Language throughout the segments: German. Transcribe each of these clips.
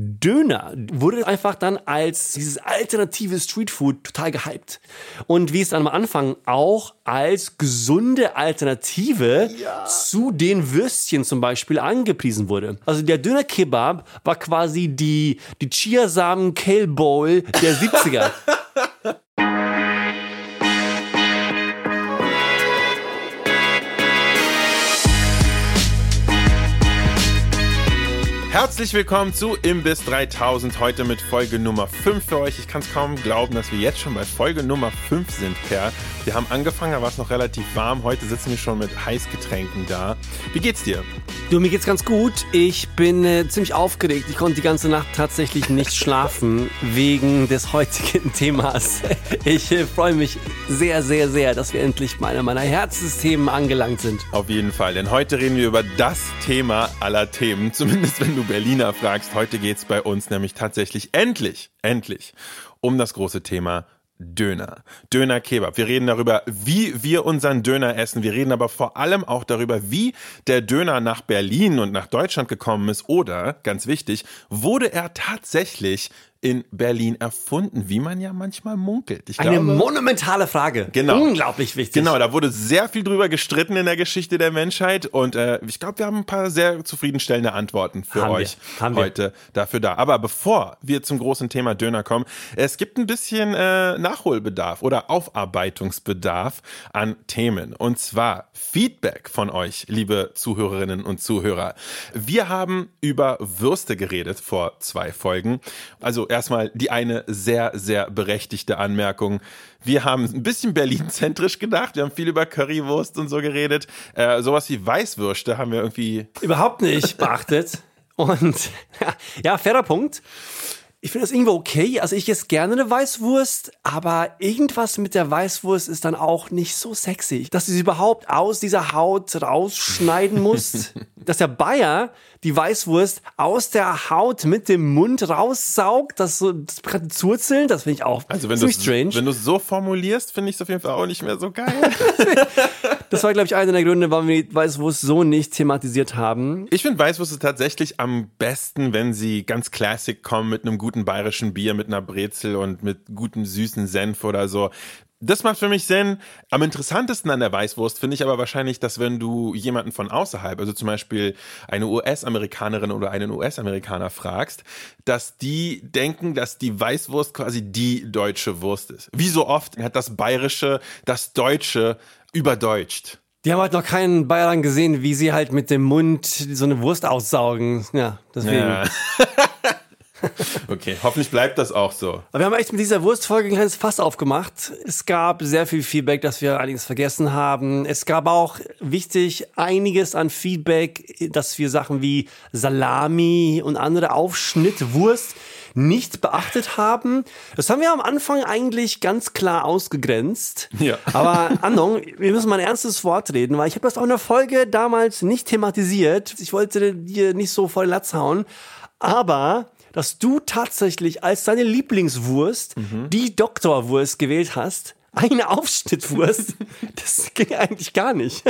Döner wurde einfach dann als dieses alternative Streetfood total gehypt. Und wie es dann am Anfang auch als gesunde Alternative ja. zu den Würstchen zum Beispiel angepriesen wurde. Also der Döner Kebab war quasi die, die Chiasamen Kale Bowl der 70er. Herzlich willkommen zu Imbiss 3000, heute mit Folge Nummer 5 für euch. Ich kann es kaum glauben, dass wir jetzt schon bei Folge Nummer 5 sind, Per. Wir haben angefangen, da war es noch relativ warm. Heute sitzen wir schon mit Heißgetränken da. Wie geht's dir? Du, mir geht's ganz gut. Ich bin äh, ziemlich aufgeregt. Ich konnte die ganze Nacht tatsächlich nicht schlafen wegen des heutigen Themas. Ich äh, freue mich sehr, sehr, sehr, dass wir endlich bei einer meiner Herzensthemen angelangt sind. Auf jeden Fall, denn heute reden wir über das Thema aller Themen, zumindest wenn du Berliner fragst. Heute geht's bei uns nämlich tatsächlich endlich, endlich um das große Thema Döner. Döner Kebab. Wir reden darüber, wie wir unseren Döner essen. Wir reden aber vor allem auch darüber, wie der Döner nach Berlin und nach Deutschland gekommen ist oder, ganz wichtig, wurde er tatsächlich in Berlin erfunden, wie man ja manchmal munkelt. Ich Eine glaube, monumentale Frage. Genau. Unglaublich wichtig. Genau, da wurde sehr viel drüber gestritten in der Geschichte der Menschheit und äh, ich glaube, wir haben ein paar sehr zufriedenstellende Antworten für haben euch heute dafür da. Aber bevor wir zum großen Thema Döner kommen, es gibt ein bisschen äh, Nachholbedarf oder Aufarbeitungsbedarf an Themen und zwar Feedback von euch, liebe Zuhörerinnen und Zuhörer. Wir haben über Würste geredet vor zwei Folgen. Also erstmal die eine sehr, sehr berechtigte Anmerkung. Wir haben ein bisschen Berlin-zentrisch gedacht. Wir haben viel über Currywurst und so geredet. Äh, sowas wie Weißwürste haben wir irgendwie überhaupt nicht beachtet. Und ja, fairer Punkt. Ich finde das irgendwo okay. Also ich esse gerne eine Weißwurst, aber irgendwas mit der Weißwurst ist dann auch nicht so sexy. Dass du sie überhaupt aus dieser Haut rausschneiden musst. dass der Bayer die Weißwurst aus der Haut mit dem Mund raussaugt, das so das Zurzeln, das finde ich auch also wenn ziemlich strange. Wenn du es so formulierst, finde ich es auf jeden Fall auch nicht mehr so geil. das war, glaube ich, einer der Gründe, warum wir Weißwurst so nicht thematisiert haben. Ich finde Weißwurst tatsächlich am besten, wenn sie ganz classic kommen mit einem guten bayerischen Bier, mit einer Brezel und mit gutem süßen Senf oder so. Das macht für mich Sinn. Am interessantesten an der Weißwurst finde ich aber wahrscheinlich, dass wenn du jemanden von außerhalb, also zum Beispiel eine US-Amerikanerin oder einen US-Amerikaner fragst, dass die denken, dass die Weißwurst quasi die deutsche Wurst ist. Wie so oft hat das Bayerische das Deutsche überdeutscht. Die haben halt noch keinen Bayern gesehen, wie sie halt mit dem Mund so eine Wurst aussaugen. Ja, deswegen. Ja. Okay, hoffentlich bleibt das auch so. Aber wir haben echt mit dieser Wurstfolge ein kleines Fass aufgemacht. Es gab sehr viel Feedback, dass wir einiges vergessen haben. Es gab auch wichtig einiges an Feedback, dass wir Sachen wie Salami und andere Aufschnittwurst nicht beachtet haben. Das haben wir am Anfang eigentlich ganz klar ausgegrenzt. Ja. Aber Andong, wir müssen mal ein ernstes Wort reden, weil ich habe das auch in der Folge damals nicht thematisiert. Ich wollte dir nicht so voll Latz hauen. Aber dass du tatsächlich als deine Lieblingswurst mhm. die Doktorwurst gewählt hast. Eine Aufschnittwurst, das ging eigentlich gar nicht.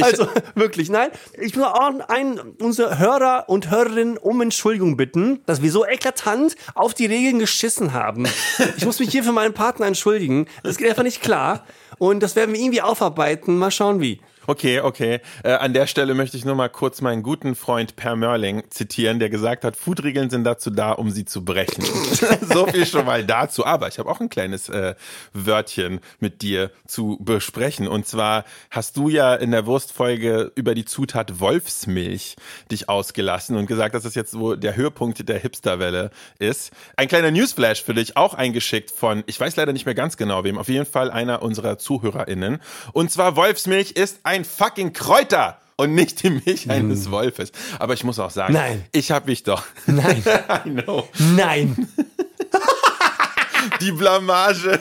Also wirklich, nein. Ich muss auch einen, unsere Hörer und Hörerinnen um Entschuldigung bitten, dass wir so eklatant auf die Regeln geschissen haben. Ich muss mich hier für meinen Partner entschuldigen. Das geht einfach nicht klar. Und das werden wir irgendwie aufarbeiten. Mal schauen wie. Okay, okay. Äh, an der Stelle möchte ich nur mal kurz meinen guten Freund Per Mörling zitieren, der gesagt hat, Foodregeln sind dazu da, um sie zu brechen. so viel schon mal dazu. Aber ich habe auch ein kleines äh, Wörtchen mit dir zu besprechen. Und zwar hast du ja in der Wurstfolge über die Zutat Wolfsmilch dich ausgelassen und gesagt, dass das jetzt wo der Höhepunkt der Hipsterwelle ist. Ein kleiner Newsflash für dich, auch eingeschickt von, ich weiß leider nicht mehr ganz genau wem, auf jeden Fall einer unserer ZuhörerInnen. Und zwar Wolfsmilch ist ein ein fucking Kräuter und nicht die Milch eines hm. Wolfes. Aber ich muss auch sagen, Nein. ich habe mich doch. Nein. I know. Nein. die Blamage.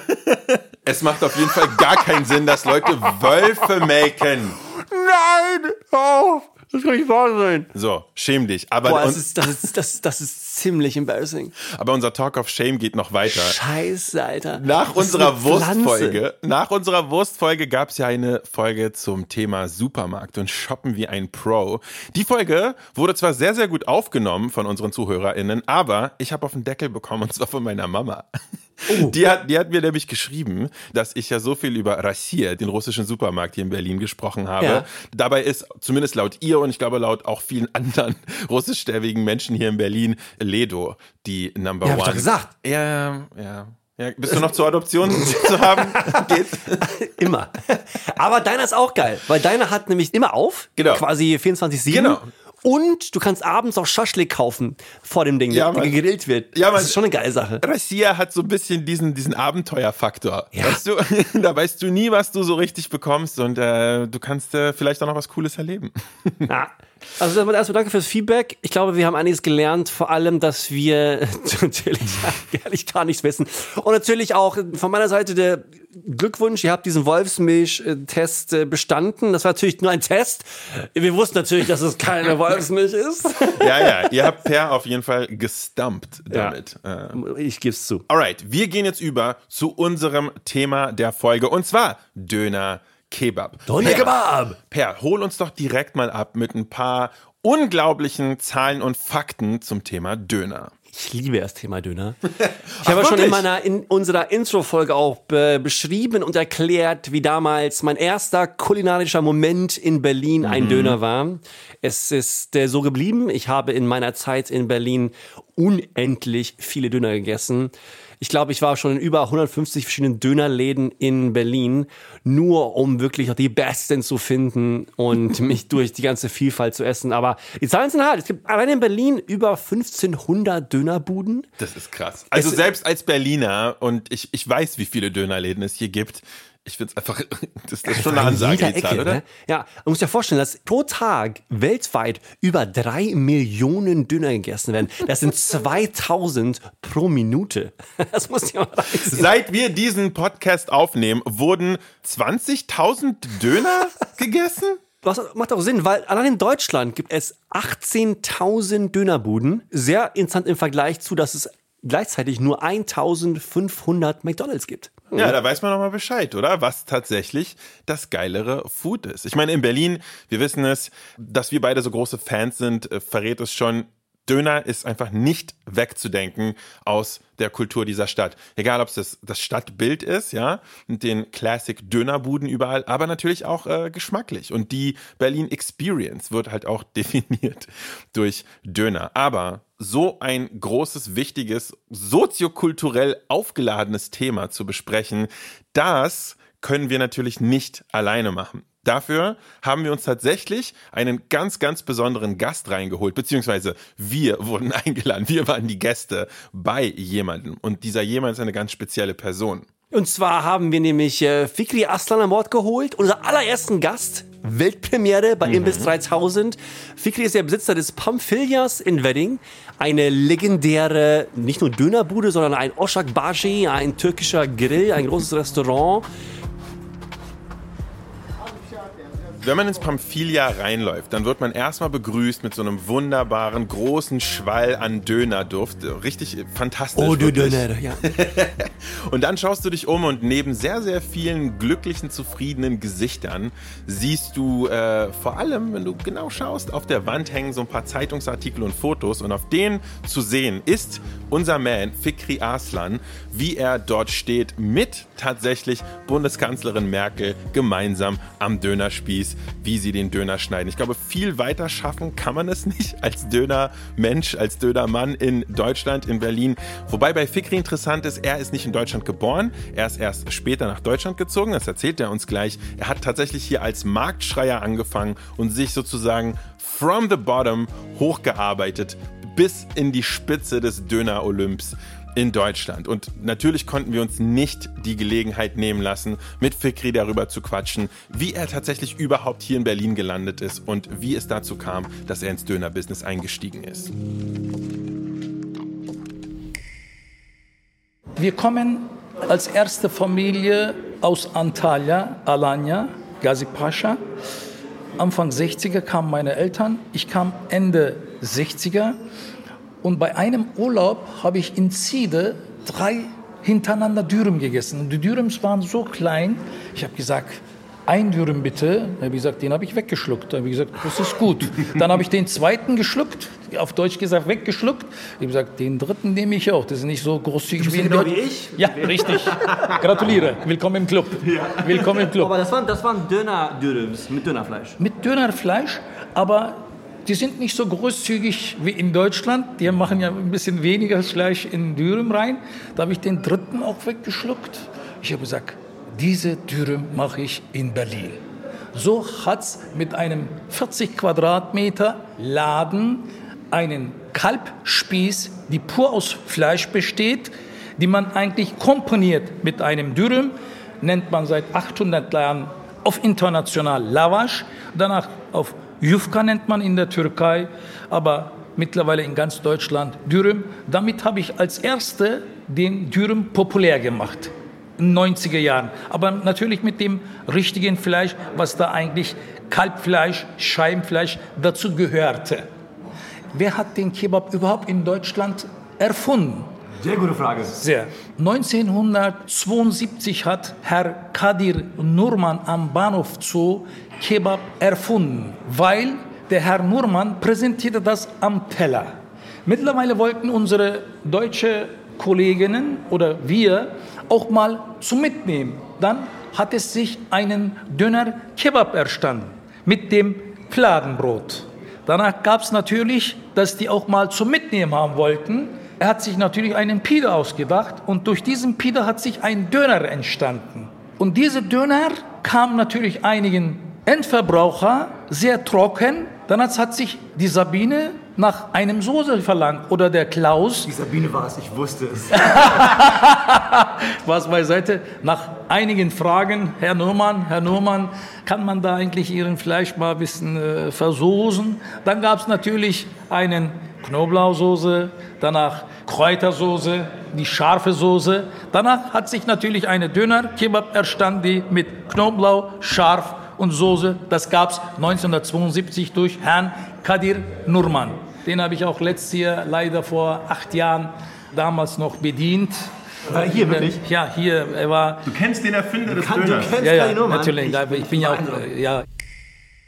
Es macht auf jeden Fall gar keinen Sinn, dass Leute Wölfe melken. Nein! Oh, Das kann nicht wahr sein. So, schäm dich. Aber, Boah, das ist, das, ist, das, das ist ziemlich embarrassing. aber unser Talk of Shame geht noch weiter. Scheiße, Alter. Nach Das unserer. Wurstfolge, nach unserer Wurstfolge gab es ja eine Folge zum Thema Supermarkt und Shoppen wie ein Pro. Die Folge wurde zwar sehr, sehr gut aufgenommen von unseren ZuhörerInnen, aber ich habe auf den Deckel bekommen und zwar von meiner Mama. Oh. Die, hat, die hat mir nämlich geschrieben, dass ich ja so viel über Rassier, den russischen Supermarkt hier in Berlin, gesprochen habe. Ja. Dabei ist zumindest laut ihr und ich glaube laut auch vielen anderen russischstämmigen Menschen hier in Berlin Ledo die Number Ja, hab ich One. doch gesagt. Ja, ja. ja. Bist du noch zur Adoption zu haben? Geht. Immer. Aber deiner ist auch geil, weil deiner hat nämlich immer auf, Genau. quasi 24-7. Genau. Und du kannst abends auch Schaschlik kaufen vor dem Ding, Ja, der gegrillt wird. Ja, das ist schon eine geile Sache. Rassia hat so ein bisschen diesen, diesen Abenteuerfaktor. Ja. Weißt du, da weißt du nie, was du so richtig bekommst und äh, du kannst äh, vielleicht auch noch was Cooles erleben. Ja. Also erstmal danke fürs Feedback. Ich glaube, wir haben einiges gelernt, vor allem, dass wir natürlich ehrlich gar nichts wissen. Und natürlich auch von meiner Seite der Glückwunsch, ihr habt diesen Wolfsmilch-Test äh, bestanden. Das war natürlich nur ein Test. Wir wussten natürlich, dass es keine Wolfsmilch ist. Ja, ja, ihr habt Per auf jeden Fall gestumpt damit. Äh, Ich geb's zu. Alright, wir gehen jetzt über zu unserem Thema der Folge und zwar Döner Kebab. Döner Per, Kebab. Per, hol uns doch direkt mal ab mit ein paar unglaublichen Zahlen und Fakten zum Thema Döner. Ich liebe das Thema Döner. Ich habe schon in meiner in unserer Intro-Folge auch be beschrieben und erklärt, wie damals mein erster kulinarischer Moment in Berlin ein Döner war. Es ist äh, so geblieben. Ich habe in meiner Zeit in Berlin unendlich viele Döner gegessen. Ich glaube, ich war schon in über 150 verschiedenen Dönerläden in Berlin, nur um wirklich auch die besten zu finden und mich durch die ganze Vielfalt zu essen. Aber die Zahlen sind hart. Es gibt allein in Berlin über 1500 Dönerbuden. Das ist krass. Also Es- selbst als Berliner und ich, ich weiß, wie viele Dönerläden es hier gibt. Ich finde es einfach, das ist schon eine In Ansage, die Zahl, oder? Ne? Ja, man muss sich ja vorstellen, dass pro Tag weltweit über drei Millionen Döner gegessen werden. Das sind 2000 pro Minute. Das muss ich mal. Seit wir diesen Podcast aufnehmen, wurden 20.000 Döner gegessen? Was macht auch Sinn, weil allein in Deutschland gibt es 18.000 Dönerbuden. Sehr interessant im Vergleich zu, dass es gleichzeitig nur 1.500 McDonalds gibt. Ja, da weiß man nochmal Bescheid, oder? Was tatsächlich das geilere Food ist. Ich meine, in Berlin, wir wissen es, dass wir beide so große Fans sind, äh, verrät es schon. Döner ist einfach nicht wegzudenken aus der Kultur dieser Stadt. Egal, ob es das, das Stadtbild ist, ja, mit den Classic Dönerbuden überall, aber natürlich auch äh, geschmacklich. Und die Berlin Experience wird halt auch definiert durch Döner. Aber so ein großes, wichtiges, soziokulturell aufgeladenes Thema zu besprechen, das können wir natürlich nicht alleine machen. Dafür haben wir uns tatsächlich einen ganz, ganz besonderen Gast reingeholt, beziehungsweise wir wurden eingeladen. Wir waren die Gäste bei jemandem. Und dieser jemand ist eine ganz spezielle Person. Und zwar haben wir nämlich äh, Fikri Aslan an Bord geholt, unser allerersten Gast, Weltpremiere bei Imbiss 3000. Fikri ist der Besitzer des Pamphilias in Wedding, eine legendäre, nicht nur Dönerbude, sondern ein Oshak Bashi, ein türkischer Grill, ein großes Restaurant. Wenn man ins Pamphilia reinläuft, dann wird man erstmal begrüßt mit so einem wunderbaren, großen Schwall an Dönerduft. Richtig fantastisch. Oh, du. Döner, ja. Und dann schaust du dich um und neben sehr, sehr vielen glücklichen, zufriedenen Gesichtern siehst du äh, vor allem, wenn du genau schaust, auf der Wand hängen so ein paar Zeitungsartikel und Fotos und auf denen zu sehen ist unser Man Fikri Aslan, wie er dort steht mit tatsächlich Bundeskanzlerin Merkel gemeinsam am Dönerspieß, wie sie den Döner schneiden. Ich glaube, viel weiter schaffen kann man es nicht als Dönermensch, als Dönermann in Deutschland, in Berlin. Wobei bei Fikri interessant ist, er ist nicht in Deutschland geboren, er ist erst später nach Deutschland gezogen, das erzählt er uns gleich. Er hat tatsächlich hier als Marktschreier angefangen und sich sozusagen from the bottom hochgearbeitet bis in die Spitze des Döner-Olymps in Deutschland. Und natürlich konnten wir uns nicht die Gelegenheit nehmen lassen, mit Fikri darüber zu quatschen, wie er tatsächlich überhaupt hier in Berlin gelandet ist und wie es dazu kam, dass er ins Döner-Business eingestiegen ist. Wir kommen als erste Familie aus Antalya, Alanya, Gazi Pascha. Anfang 60er kamen meine Eltern, ich kam Ende 60er und bei einem Urlaub habe ich in Ziede drei hintereinander Dürüm gegessen. Und die Dürüms waren so klein, ich habe gesagt, ein Dürüm bitte. Da habe ich gesagt, den habe ich weggeschluckt. Da habe ich gesagt, das ist gut. Dann habe ich den zweiten geschluckt, auf Deutsch gesagt weggeschluckt. Ich habe gesagt, den dritten nehme ich auch. Das ist nicht so großzügig wie genau wie ich? Ja, richtig. Gratuliere. Willkommen im Club. Willkommen im Club. Aber das waren, das waren Döner-Dürüms mit Dönerfleisch. Mit Dönerfleisch, aber die sind nicht so großzügig wie in Deutschland. Die machen ja ein bisschen weniger Fleisch in Dürüm rein. Da habe ich den dritten auch weggeschluckt. Ich habe gesagt, diese Dürüm mache ich in Berlin. So hat es mit einem 40 Quadratmeter Laden einen Kalbspieß, die pur aus Fleisch besteht, die man eigentlich komponiert mit einem Dürüm, nennt man seit 800 Jahren auf international Lavash, danach auf Yufka nennt man in der Türkei, aber mittlerweile in ganz Deutschland Dürüm. Damit habe ich als Erste den Dürüm populär gemacht in den 90er Jahren. Aber natürlich mit dem richtigen Fleisch, was da eigentlich Kalbfleisch, Scheibenfleisch dazu gehörte. Wer hat den Kebab überhaupt in Deutschland erfunden? Sehr gute Frage. Sehr. 1972 hat Herr Kadir Nurman am Bahnhof Zoo Kebab erfunden, weil der Herr Nurman präsentierte das am Teller. Mittlerweile wollten unsere deutsche Kolleginnen oder wir auch mal zum Mitnehmen. Dann hat es sich einen Döner Kebab erstanden mit dem Fladenbrot. Danach gab es natürlich, dass die auch mal zum Mitnehmen haben wollten. Er hat sich natürlich einen Pide ausgedacht und durch diesen Pide hat sich ein Döner entstanden. Und dieser Döner kam natürlich einigen Endverbraucher sehr trocken. Dann hat sich die Sabine nach einem Soße verlangt oder der Klaus Die Sabine war es, ich wusste es. was beiseite. Nach einigen Fragen, Herr Nurmann, Herr Nurmann, kann man da eigentlich Ihren Fleisch mal ein bisschen äh, versoßen? Dann gab es natürlich einen Knoblauchsoße, danach Kräutersoße, die scharfe Soße. Danach hat sich natürlich eine Döner-Kebab erstanden, mit Knoblauch, scharf und Soße. Das gab es 1972 durch Herrn Kadir Nurman. Den habe ich auch letztes Jahr leider vor acht Jahren damals noch bedient. War er hier wirklich? Ja, hier, er war. Du kennst den Erfinder des Kann, du Döners. kennst Ja, ja, keine Nummer. natürlich. Ich, bin ja auch, äh, ja,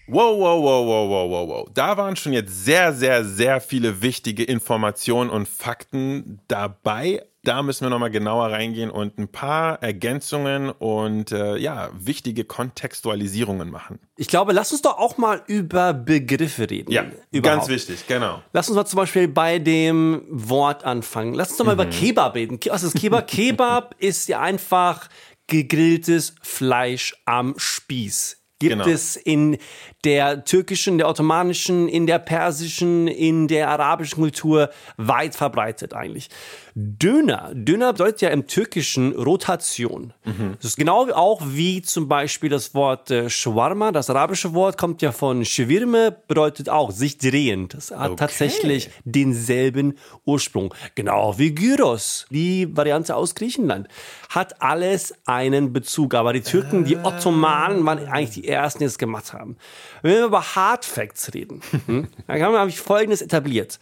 Wow, wow, wow, wow, wow, wow, wow. Da waren schon jetzt sehr, sehr, sehr viele wichtige Informationen und Fakten dabei. Da müssen wir nochmal genauer reingehen und ein paar Ergänzungen und äh, ja, wichtige Kontextualisierungen machen. Ich glaube, lass uns doch auch mal über Begriffe reden. Überhaupt. ganz wichtig, genau. Lass uns mal zum Beispiel bei dem Wort anfangen. Lass uns doch mal über Kebab reden. Was ist Kebab? Kebab ist ja einfach gegrilltes Fleisch am Spieß. Gibt Genau. es in der türkischen, der ottomanischen, in der persischen, in der arabischen Kultur weit verbreitet eigentlich. Döner. Döner bedeutet ja im Türkischen Rotation. Das ist genau auch wie zum Beispiel das Wort äh, Shawarma. Das arabische Wort kommt ja von Shawirme, bedeutet auch sich drehen. Das hat Okay. tatsächlich denselben Ursprung. Genau wie Gyros, die Variante aus Griechenland. Hat alles einen Bezug. Aber die Türken, die Ottomanen waren eigentlich die ersten, die es gemacht haben. Wenn wir über Hard Facts reden, hm, dann habe ich Folgendes etabliert.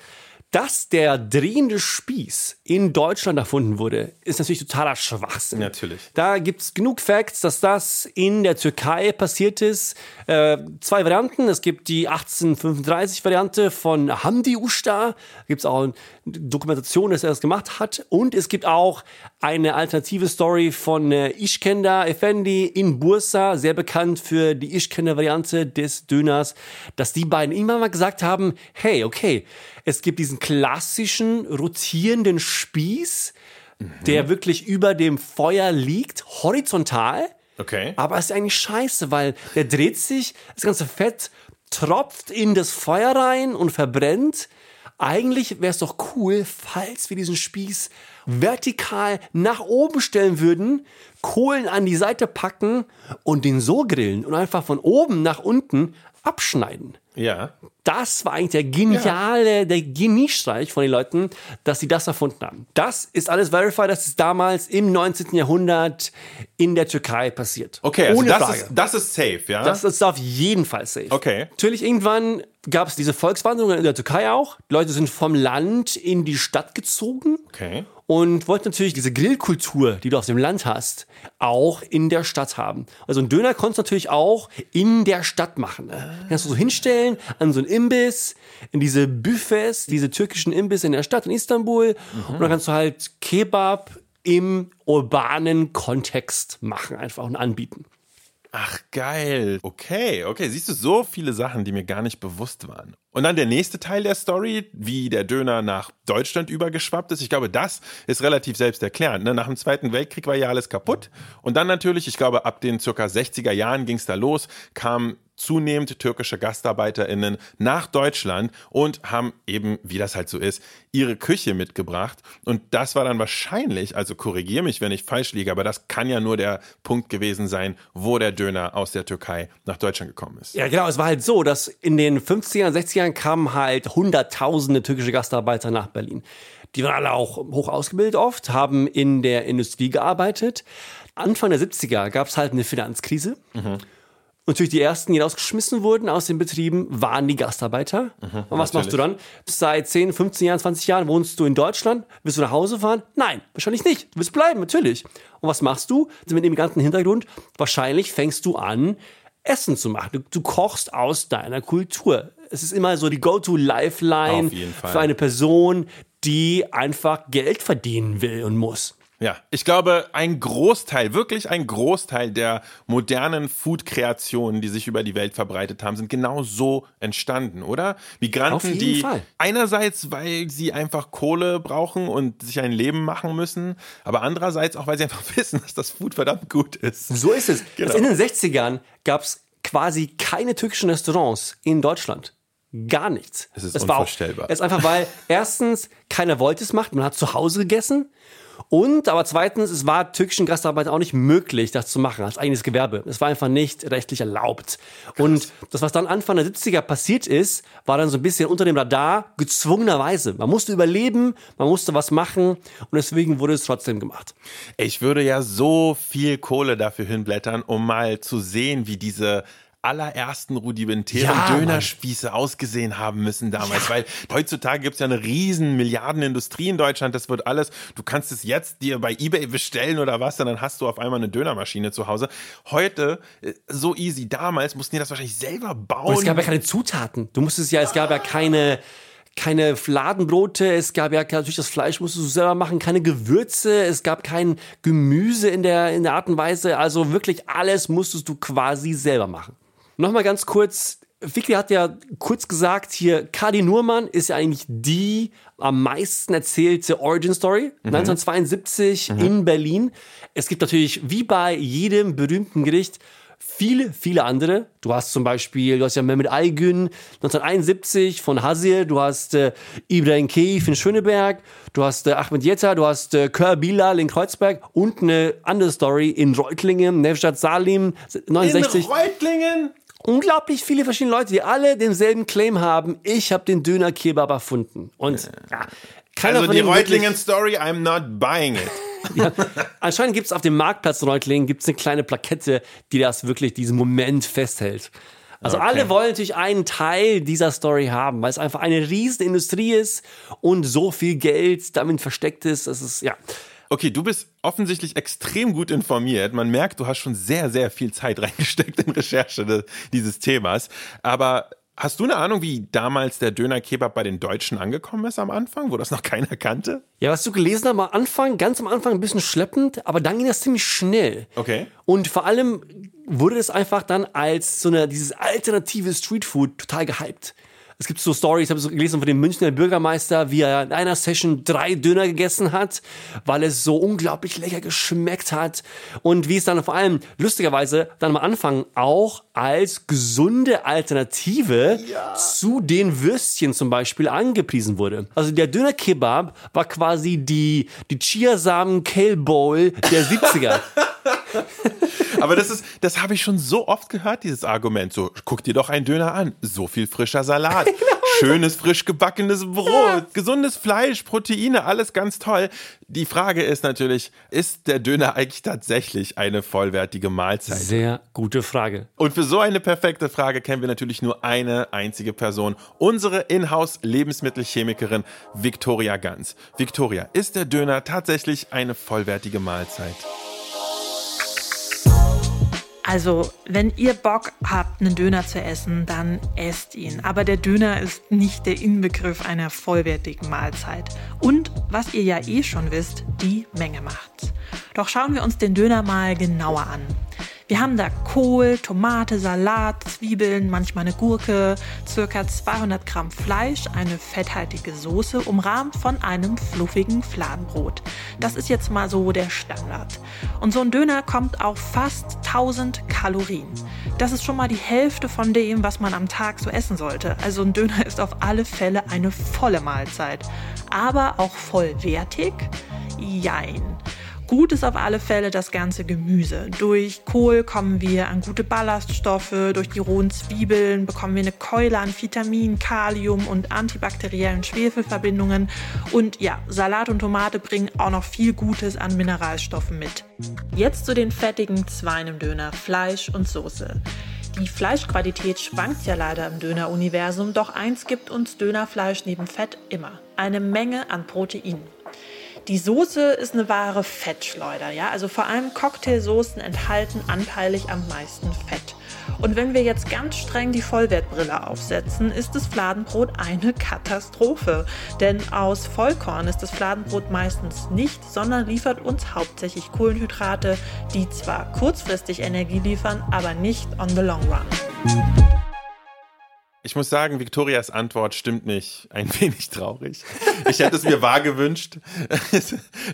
Dass der drehende Spieß in Deutschland erfunden wurde, ist natürlich totaler Schwachsinn. Natürlich. Da gibt's genug Facts, dass das in der Türkei passiert ist. Äh, zwei Varianten. Es gibt die 1835-Variante von Hamdi Usta. Da gibt's auch Dokumentation, dass er das gemacht hat. Und es gibt auch eine alternative Story von äh, Iskender Effendi in Bursa, sehr bekannt für die Iskender-Variante des Döners, dass die beiden immer mal gesagt haben, hey, okay, es gibt diesen klassischen rotierenden Spieß, der wirklich über dem Feuer liegt, horizontal. Okay. Aber es ist eigentlich scheiße, weil der dreht sich, das ganze Fett tropft in das Feuer rein und verbrennt. Eigentlich wäre es doch cool, falls wir diesen Spieß vertikal nach oben stellen würden, Kohlen an die Seite packen und den so grillen und einfach von oben nach unten abschneiden. Ja. Das war eigentlich der geniale, der Geniestreich von den Leuten, dass sie das erfunden haben. Das ist alles verified, das ist damals im 19. Jahrhundert in der Türkei passiert. Okay, also Ohne das Frage. ist, das ist safe, ja? Das ist auf jeden Fall safe. Okay. Natürlich, irgendwann gab es diese Volkswanderungen in der Türkei auch. Die Leute sind vom Land in die Stadt gezogen. Okay. Und wollten natürlich diese Grillkultur, die du aus dem Land hast, auch in der Stadt haben. Also ein Döner konntest du natürlich auch in der Stadt machen. Ne? Kannst du so hinstellen an so einen Imbiss, in diese Buffets, diese türkischen Imbiss in der Stadt in Istanbul. Und dann kannst du halt Kebab im urbanen Kontext machen einfach und anbieten. Ach, geil. Okay, okay. Siehst du, so viele Sachen, die mir gar nicht bewusst waren. Und dann der nächste Teil der Story, wie der Döner nach Deutschland übergeschwappt ist. Ich glaube, das ist relativ selbsterklärend. Ne? Nach dem Zweiten Weltkrieg war ja alles kaputt. Und dann natürlich, ich glaube, ab den circa 60er Jahren ging es da los, kamen zunehmend türkische GastarbeiterInnen nach Deutschland und haben eben, wie das halt so ist, ihre Küche mitgebracht. Und das war dann wahrscheinlich, also korrigiere mich, wenn ich falsch liege, aber das kann ja nur der Punkt gewesen sein, wo der Döner aus der Türkei nach Deutschland gekommen ist. Ja, genau. Es war halt so, dass in den 50er, 60er Jahren kamen halt hunderttausende türkische Gastarbeiter nach Berlin. Die waren alle auch hoch ausgebildet oft, haben in der Industrie gearbeitet. Anfang der 70er gab es halt eine Finanzkrise. Mhm. Und natürlich die ersten, die rausgeschmissen wurden aus den Betrieben, waren die Gastarbeiter. Mhm, und was natürlich. machst du dann? Seit 10, 15 Jahren, 20 Jahren wohnst du in Deutschland? Willst du nach Hause fahren? Nein, wahrscheinlich nicht. Du willst bleiben, natürlich. Und was machst du mit dem ganzen Hintergrund? Wahrscheinlich fängst du an, Essen zu machen. Du, du kochst aus deiner Kultur. Es ist immer so die Go-To-Lifeline für eine Person, die einfach Geld verdienen will und muss. Ja, ich glaube, ein Großteil, wirklich ein Großteil der modernen Food-Kreationen, die sich über die Welt verbreitet haben, sind genau so entstanden, oder? Migranten, die Fall. einerseits, weil sie einfach Kohle brauchen und sich ein Leben machen müssen, aber andererseits auch, weil sie einfach wissen, dass das Food verdammt gut ist. So ist es. Genau. Also in den 60ern gab es quasi keine türkischen Restaurants in Deutschland. Gar nichts. Es ist auch- unvorstellbar. Es ist einfach, weil erstens keiner wollte es machen, man hat zu Hause gegessen. Und aber zweitens, es war türkischen Gastarbeitern auch nicht möglich, das zu machen als eigenes Gewerbe. Es war einfach nicht rechtlich erlaubt. Und das, was dann Anfang der 70er passiert ist, war dann so ein bisschen unter dem Radar, gezwungenerweise. Man musste überleben, man musste was machen und deswegen wurde es trotzdem gemacht. Ich würde ja so viel Kohle dafür hinblättern, um mal zu sehen, wie diese allerersten rudimentären Ja, Mann. Dönerspieße ausgesehen haben müssen damals, weil heutzutage gibt's ja eine riesen Milliardenindustrie in Deutschland, das wird alles, du kannst es jetzt dir bei Ebay bestellen oder was, und dann hast du auf einmal eine Dönermaschine zu Hause. Heute, äh, so easy, damals mussten die das wahrscheinlich selber bauen. Und es gab ja keine Zutaten. Du musstest ja, es gab ja keine, keine Fladenbrote, es gab ja natürlich das Fleisch musstest du selber machen, keine Gewürze, es gab kein Gemüse in der, in der Art und Weise. Also wirklich alles musstest du quasi selber machen. Nochmal ganz kurz. Vicky hat ja kurz gesagt, hier, Kadi Nurman ist ja eigentlich die am meisten erzählte Origin Story. 1972 in Berlin. Es gibt natürlich, wie bei jedem berühmten Gericht, viele, viele andere. Du hast zum Beispiel, du hast ja Mehmet Aygün 1971 von Hazir, du hast äh, Ibrahim Keif in Schöneberg, du hast äh, Ahmed Yetter, du hast äh, Kör Bilal in Kreuzberg und eine andere Story in Reutlingen, Nevzat Salim 69 in Reutlingen? Unglaublich viele verschiedene Leute, die alle denselben Claim haben. Ich habe den Döner Kebab erfunden. Und ja, keiner Also von die Reutlingen-Story, I'm not buying it. ja, anscheinend gibt es auf dem Marktplatz in Reutlingen gibt's eine kleine Plakette, die das wirklich diesen Moment festhält. Also Okay. alle wollen natürlich einen Teil dieser Story haben, weil es einfach eine riesen Industrie ist und so viel Geld damit versteckt ist. Das ist ja. Okay, du bist offensichtlich extrem gut informiert. Man merkt, du hast schon sehr, sehr viel Zeit reingesteckt in Recherche de, dieses Themas. Aber hast du eine Ahnung, wie damals der Döner-Kebab bei den Deutschen angekommen ist am Anfang, wo das noch keiner kannte? Ja, was du gelesen hast, am Anfang, ganz am Anfang ein bisschen schleppend, aber dann ging das ziemlich schnell. Okay. Und vor allem wurde es einfach dann als so eine, dieses alternative Streetfood total gehypt. Es gibt so Stories, ich habe so gelesen von dem Münchner Bürgermeister, wie er in einer Session drei Döner gegessen hat, weil es so unglaublich lecker geschmeckt hat. Und wie es dann vor allem lustigerweise dann am Anfang auch als gesunde Alternative zu den Würstchen zum Beispiel angepriesen wurde. Also der Döner Kebab war quasi die, die Chiasamen Kale Bowl der 70er. Aber das ist, das habe ich schon so oft gehört, dieses Argument. So, guck dir doch einen Döner an. So viel frischer Salat. Genau. Schönes, frisch gebackenes Brot, ja. gesundes Fleisch, Proteine, alles ganz toll. Die Frage ist natürlich, ist der Döner eigentlich tatsächlich eine vollwertige Mahlzeit? Sehr gute Frage. Und für so eine perfekte Frage kennen wir natürlich nur eine einzige Person. Unsere Inhouse-Lebensmittelchemikerin Victoria Ganz. Victoria, ist der Döner tatsächlich eine vollwertige Mahlzeit? Also, wenn ihr Bock habt, einen Döner zu essen, dann esst ihn. Aber der Döner ist nicht der Inbegriff einer vollwertigen Mahlzeit. Und was ihr ja eh schon wisst, die Menge macht's. Doch schauen wir uns den Döner mal genauer an. Wir haben da Kohl, Tomate, Salat, Zwiebeln, manchmal eine Gurke, circa 200 Gramm Fleisch, eine fetthaltige Soße, umrahmt von einem fluffigen Fladenbrot. Das ist jetzt mal so der Standard. Und so ein Döner kommt auf fast 1000 Kalorien. Das ist schon mal die Hälfte von dem, was man am Tag so essen sollte. Also ein Döner ist auf alle Fälle eine volle Mahlzeit. Aber auch vollwertig? Jein. Gut ist auf alle Fälle das ganze Gemüse. Durch Kohl kommen wir an gute Ballaststoffe, durch die rohen Zwiebeln bekommen wir eine Keule an Vitamin, Kalium und antibakteriellen Schwefelverbindungen. Und ja, Salat und Tomate bringen auch noch viel Gutes an Mineralstoffen mit. Jetzt zu den fettigen Zweien im Döner, Fleisch und Soße. Die Fleischqualität schwankt ja leider im Döner-Universum, doch eins gibt uns Dönerfleisch neben Fett immer: eine Menge an Protein. Die Soße ist eine wahre Fettschleuder, ja. Also vor allem Cocktailsoßen enthalten anteilig am meisten Fett. Und wenn wir jetzt ganz streng die Vollwertbrille aufsetzen, ist das Fladenbrot eine Katastrophe. Denn aus Vollkorn ist das Fladenbrot meistens nicht, sondern liefert uns hauptsächlich Kohlenhydrate, die zwar kurzfristig Energie liefern, aber nicht on the long run. Ich muss sagen, Victorias Antwort stimmt mich ein wenig traurig. Ich hätte es mir wahr gewünscht.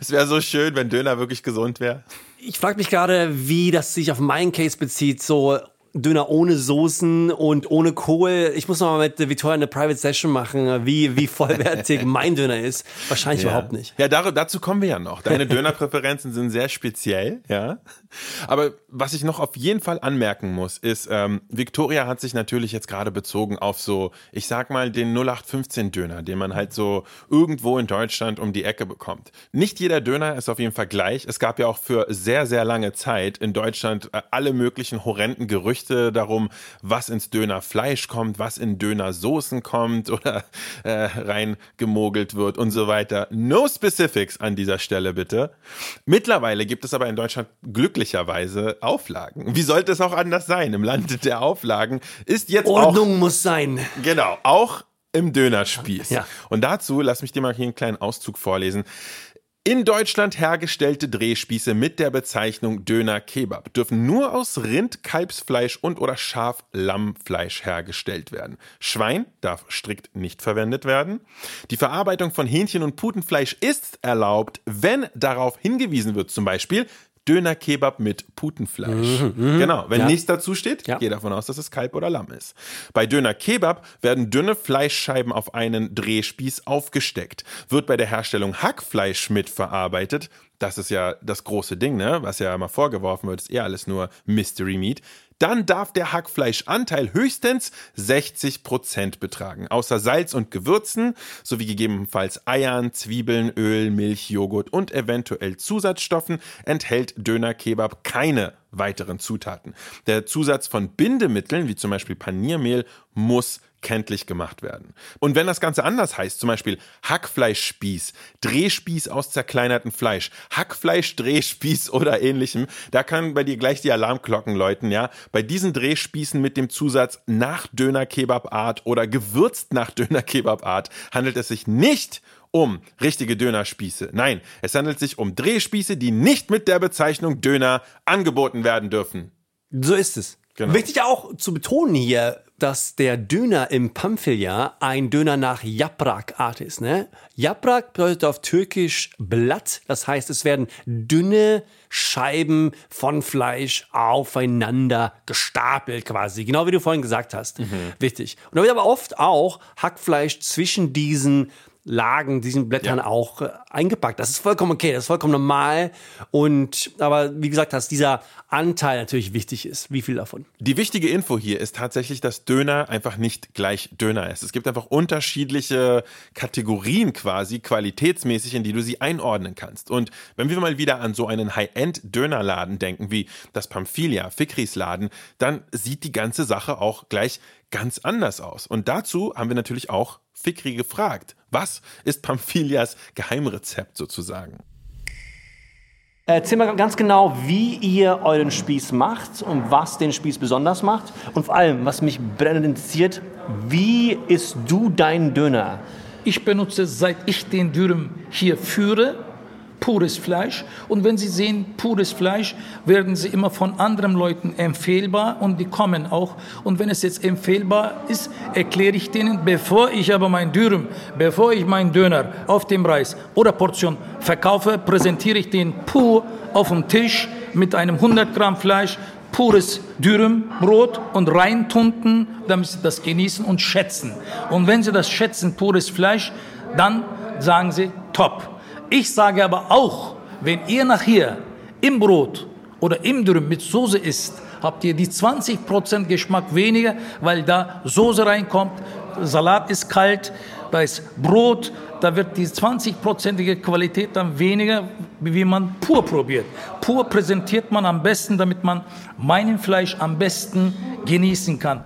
Es wäre so schön, wenn Döner wirklich gesund wäre. Ich frage mich gerade, wie das sich auf meinen Case bezieht. So Döner ohne Soßen und ohne Kohl. Ich muss noch mal mit Victoria eine Private Session machen, wie, wie vollwertig mein Döner ist. Wahrscheinlich ja. überhaupt nicht. Ja, dazu kommen wir ja noch. Deine Dönerpräferenzen sind sehr speziell, ja. Aber was ich noch auf jeden Fall anmerken muss, ist, ähm, Victoria hat sich natürlich jetzt gerade bezogen auf so, ich sag mal, den 0815 Döner, den man halt so irgendwo in Deutschland um die Ecke bekommt. Nicht jeder Döner ist auf jeden Fall gleich. Es gab ja auch für sehr, sehr lange Zeit in Deutschland äh, alle möglichen horrenden Gerüchte darum, was ins Dönerfleisch kommt, was in Dönersoßen kommt oder äh, reingemogelt wird und so weiter. No specifics an dieser Stelle bitte. Mittlerweile gibt es aber in Deutschland glücklicherweise Auflagen. Wie sollte es auch anders sein? Im Land der Auflagen ist jetzt Ordnung auch, muss sein. Genau, auch im Dönerspieß. Ja. Und dazu, lass mich dir mal hier einen kleinen Auszug vorlesen. In Deutschland hergestellte Drehspieße mit der Bezeichnung Döner Kebab dürfen nur aus Rind, Kalbsfleisch und oder Schaf-Lammfleisch hergestellt werden. Schwein darf strikt nicht verwendet werden. Die Verarbeitung von Hähnchen und Putenfleisch ist erlaubt, wenn darauf hingewiesen wird, zum Beispiel Döner-Kebab mit Putenfleisch. Mhm, mh. Genau, wenn ja. nichts dazu steht, ja. gehe davon aus, dass es Kalb oder Lamm ist. Bei Döner-Kebab werden dünne Fleischscheiben auf einen Drehspieß aufgesteckt. Wird bei der Herstellung Hackfleisch mitverarbeitet, das ist ja das große Ding, ne? Was ja immer vorgeworfen wird, ist eher alles nur Mystery Meat dann darf der Hackfleischanteil höchstens 60 Prozent betragen. Außer Salz und Gewürzen sowie gegebenenfalls Eiern, Zwiebeln, Öl, Milch, Joghurt und eventuell Zusatzstoffen enthält Döner Kebab keine weiteren Zutaten. Der Zusatz von Bindemitteln, wie zum Beispiel Paniermehl, muss kenntlich gemacht werden. Und wenn das Ganze anders heißt, zum Beispiel Hackfleischspieß, Drehspieß aus zerkleinertem Fleisch, Hackfleisch, Drehspieß oder ähnlichem, da kann bei dir gleich die Alarmglocken läuten, ja. Bei diesen Drehspießen mit dem Zusatz nach Döner Kebab Art oder gewürzt nach Döner Kebab Art handelt es sich nicht um richtige Dönerspieße. Nein, es handelt sich um Drehspieße, die nicht mit der Bezeichnung Döner angeboten werden dürfen. So ist es. Genau. Wichtig auch zu betonen hier, dass der Döner im Pamphilia ein Döner nach Yaprak-Art ist. Ne? Yaprak bedeutet auf Türkisch Blatt. Das heißt, es werden dünne Scheiben von Fleisch aufeinander gestapelt quasi. Genau wie du vorhin gesagt hast. Mhm. Wichtig. Und da wird aber oft auch Hackfleisch zwischen diesen Lagen diesen Blättern ja. auch äh, eingepackt. Das ist vollkommen okay, das ist vollkommen normal. Und aber wie gesagt, dass dieser Anteil natürlich wichtig ist. Wie viel davon? Die wichtige Info hier ist tatsächlich, dass Döner einfach nicht gleich Döner ist. Es gibt einfach unterschiedliche Kategorien quasi, qualitätsmäßig, in die du sie einordnen kannst. Und wenn wir mal wieder an so einen High-End-Dönerladen denken, wie das Pamphilia, Fikris Laden, dann sieht die ganze Sache auch gleich ganz anders aus. Und dazu haben wir natürlich auch Fikri gefragt. Was ist Pamphilias Geheimrezept sozusagen? Erzähl mal ganz genau, wie ihr euren Spieß macht und was den Spieß besonders macht. Und vor allem, was mich brennend interessiert, wie isst du deinen Döner? Ich benutze, seit ich den Dürüm hier führe, pures Fleisch. Und wenn Sie sehen, pures Fleisch, werden Sie immer von anderen Leuten empfehlbar und die kommen auch. Und wenn es jetzt empfehlbar ist, erkläre ich denen, bevor ich aber mein Dürüm, bevor ich meinen Döner auf dem Reis oder Portion verkaufe, präsentiere ich den pur auf dem Tisch mit einem 100 Gramm Fleisch, pures Dürüm, Brot und reintunten, damit Sie das genießen und schätzen. Und wenn Sie das schätzen, pures Fleisch, dann sagen Sie, top. Ich sage aber auch, wenn ihr nachher im Brot oder im Dürüm mit Soße isst, habt ihr die 20% Geschmack weniger, weil da Soße reinkommt, Salat ist kalt, da ist Brot, da wird die 20%ige Qualität dann weniger, wie man pur probiert. Pur präsentiert man am besten, damit man meinen Fleisch am besten genießen kann.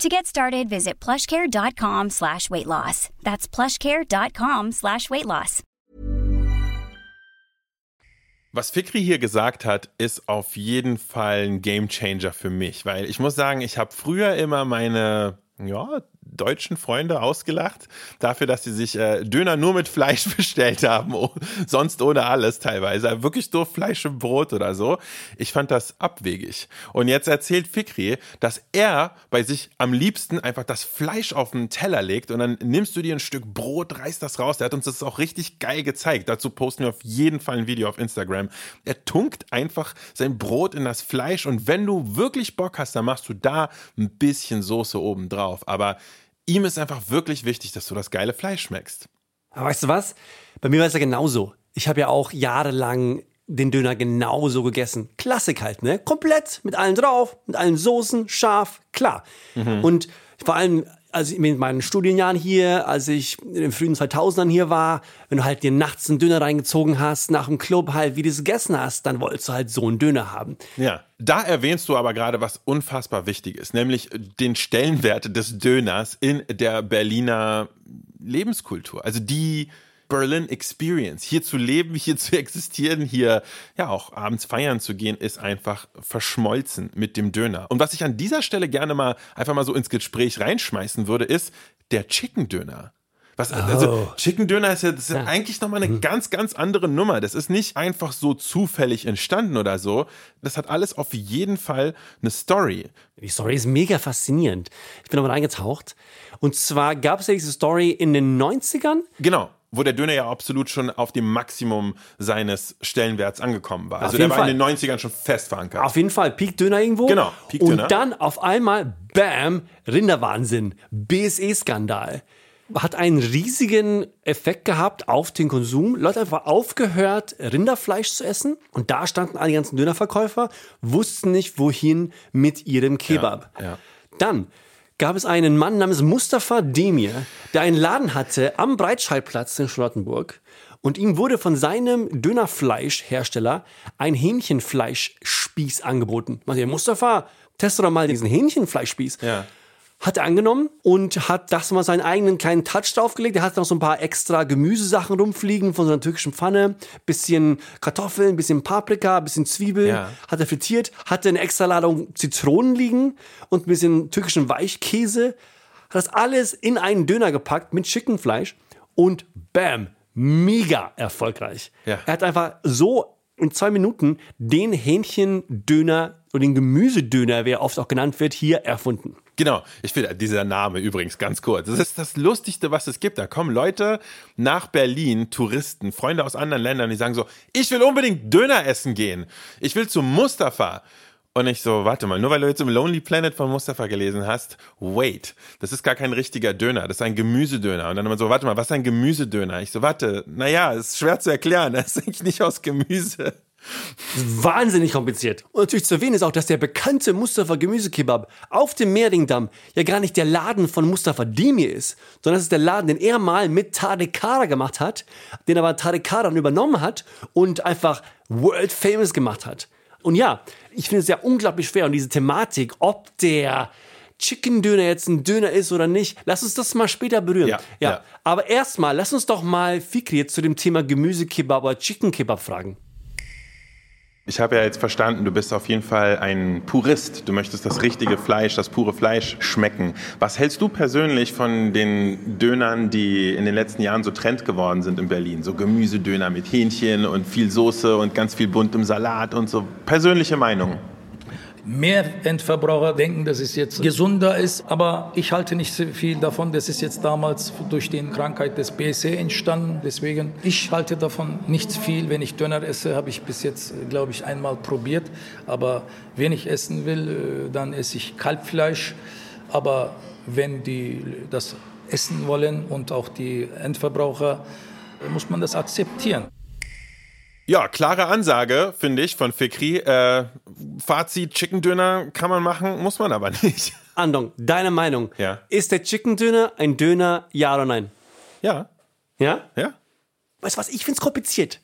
To get started, visit plushcare.com slash weight loss. That's plushcare.com slash weight loss. Was Fikri hier gesagt hat, ist auf jeden Fall ein Gamechanger für mich, weil ich muss sagen, ich habe früher immer meine ja, deutschen Freunde ausgelacht dafür, dass sie sich äh, Döner nur mit Fleisch bestellt haben, oh, sonst ohne alles teilweise, wirklich nur Fleisch und Brot oder so. Ich fand das abwegig. Und jetzt erzählt Fikri, dass er bei sich am liebsten einfach das Fleisch auf den Teller legt und dann nimmst du dir ein Stück Brot, reißt das raus. Der hat uns das auch richtig geil gezeigt. Dazu posten wir auf jeden Fall ein Video auf Instagram. Er tunkt einfach sein Brot in das Fleisch und wenn du wirklich Bock hast, dann machst du da ein bisschen Soße oben drauf. Aber ihm ist einfach wirklich wichtig, dass du das geile Fleisch schmeckst. Aber weißt du was? Bei mir war es ja genauso. Ich habe ja auch jahrelang den Döner genauso gegessen. Klassik halt, ne? Komplett, mit allen drauf, mit allen Soßen, scharf, klar. Mhm. Und vor allem also in meinen Studienjahren hier, als ich in den frühen 2000ern hier war, wenn du halt dir nachts einen Döner reingezogen hast, nach dem Club halt, wie du es gegessen hast, dann wolltest du halt so einen Döner haben. Ja, da erwähnst du aber gerade was unfassbar wichtig ist, nämlich den Stellenwert des Döners in der Berliner Lebenskultur. Also die Berlin Experience. Hier zu leben, hier zu existieren, hier ja auch abends feiern zu gehen, ist einfach verschmolzen mit dem Döner. Und was ich an dieser Stelle gerne mal einfach mal so ins Gespräch reinschmeißen würde, ist der Chicken Döner. Was, also oh. Chicken Döner ist ja, das ist ja. eigentlich nochmal eine mhm. ganz, ganz andere Nummer. Das ist nicht einfach so zufällig entstanden oder so. Das hat alles auf jeden Fall eine Story. Die Story ist mega faszinierend. Ich bin nochmal eingetaucht. Und zwar gab es ja diese Story in den 90ern. Genau wo der Döner ja absolut schon auf dem Maximum seines Stellenwerts angekommen war. Also der war Fall. in den 90ern schon fest verankert. Auf jeden Fall, Peak Döner irgendwo. Genau, Peak Döner. Und dann auf einmal, bam, Rinderwahnsinn, BSE-Skandal. Hat einen riesigen Effekt gehabt auf den Konsum. Leute einfach aufgehört, Rinderfleisch zu essen. Und da standen alle ganzen Dönerverkäufer, wussten nicht, wohin mit ihrem Kebab. Ja, ja. Dann gab es einen Mann namens Mustafa Demir, der einen Laden hatte am Breitscheidplatz in Charlottenburg. Und ihm wurde von seinem Dönerfleischhersteller ein Hähnchenfleischspieß angeboten. Man sagt, Mustafa, teste doch mal diesen Hähnchenfleischspieß. Ja hat er angenommen und hat das mal seinen eigenen kleinen Touch draufgelegt. Er hat noch so ein paar extra Gemüsesachen rumfliegen von so einer türkischen Pfanne. Bisschen Kartoffeln, bisschen Paprika, bisschen Zwiebeln. Ja. Hat er frittiert, hatte eine extra Ladung Zitronen liegen und ein bisschen türkischen Weichkäse. Hat das alles in einen Döner gepackt mit Chickenfleisch und bam, mega erfolgreich. Ja. Er hat einfach so in zwei Minuten den Hähnchendöner oder den Gemüsedöner, wie er oft auch genannt wird, hier erfunden. Genau, ich finde dieser Name übrigens ganz kurz. Das ist das Lustigste, was es gibt. Da kommen Leute nach Berlin, Touristen, Freunde aus anderen Ländern, die sagen so, ich will unbedingt Döner essen gehen. Ich will zu Mustafa. Und ich so, warte mal, nur weil du jetzt im Lonely Planet von Mustafa gelesen hast, wait, das ist gar kein richtiger Döner, das ist ein Gemüsedöner. Und dann immer so, warte mal, was ist ein Gemüsedöner? Ich so, warte, naja, ist schwer zu erklären, das ist eigentlich nicht aus Gemüse. Wahnsinnig kompliziert. Und natürlich zu erwähnen ist auch, dass der bekannte Mustafa Gemüsekebab auf dem Mehringdamm ja gar nicht der Laden von Mustafa Demir ist, sondern das ist der Laden, den er mal mit Tarek Kara gemacht hat, den aber Tarek Kara dann übernommen hat und einfach world famous gemacht hat. Und ja, ich finde es ja unglaublich schwer und diese Thematik, ob der Chicken Döner jetzt ein Döner ist oder nicht, lass uns das mal später berühren. Ja, ja. Aber erstmal, lass uns doch mal Fikri jetzt zu dem Thema Gemüsekebab oder Chicken Kebab fragen. Ich habe ja jetzt verstanden, du bist auf jeden Fall ein Purist. Du möchtest das richtige Fleisch, das pure Fleisch schmecken. Was hältst du persönlich von den Dönern, die in den letzten Jahren so Trend geworden sind in Berlin? So Gemüsedöner mit Hähnchen und viel Soße und ganz viel buntem Salat und so. Persönliche Meinung. Mehr Endverbraucher denken, dass es jetzt gesunder ist, aber ich halte nicht viel davon. Das ist jetzt damals durch die Krankheit des BSE entstanden. Deswegen, ich halte davon nicht viel. Wenn ich Döner esse, habe ich bis jetzt, glaube ich, einmal probiert. Aber wenn ich essen will, äh, dann esse ich Kalbfleisch. Aber wenn die das essen wollen und auch die Endverbraucher, muss man das akzeptieren. Ja, klare Ansage, finde ich, von Fikri. Äh, Fazit, Chicken Döner kann man machen, muss man aber nicht. Andong, deine Meinung. Ja. Ist der Chicken Döner ein Döner, ja oder nein? Ja, Ja? ja. Weißt du was, ich find's kompliziert.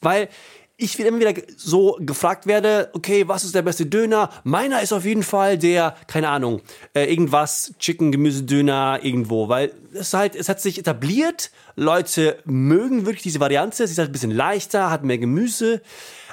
Weil ich immer wieder so gefragt werde, okay, was ist der beste Döner? Meiner ist auf jeden Fall der, keine Ahnung, äh, irgendwas, Chicken, Gemüsedöner, irgendwo. Weil es halt, es hat sich etabliert. Leute mögen wirklich diese Variante. Sie ist halt ein bisschen leichter, hat mehr Gemüse.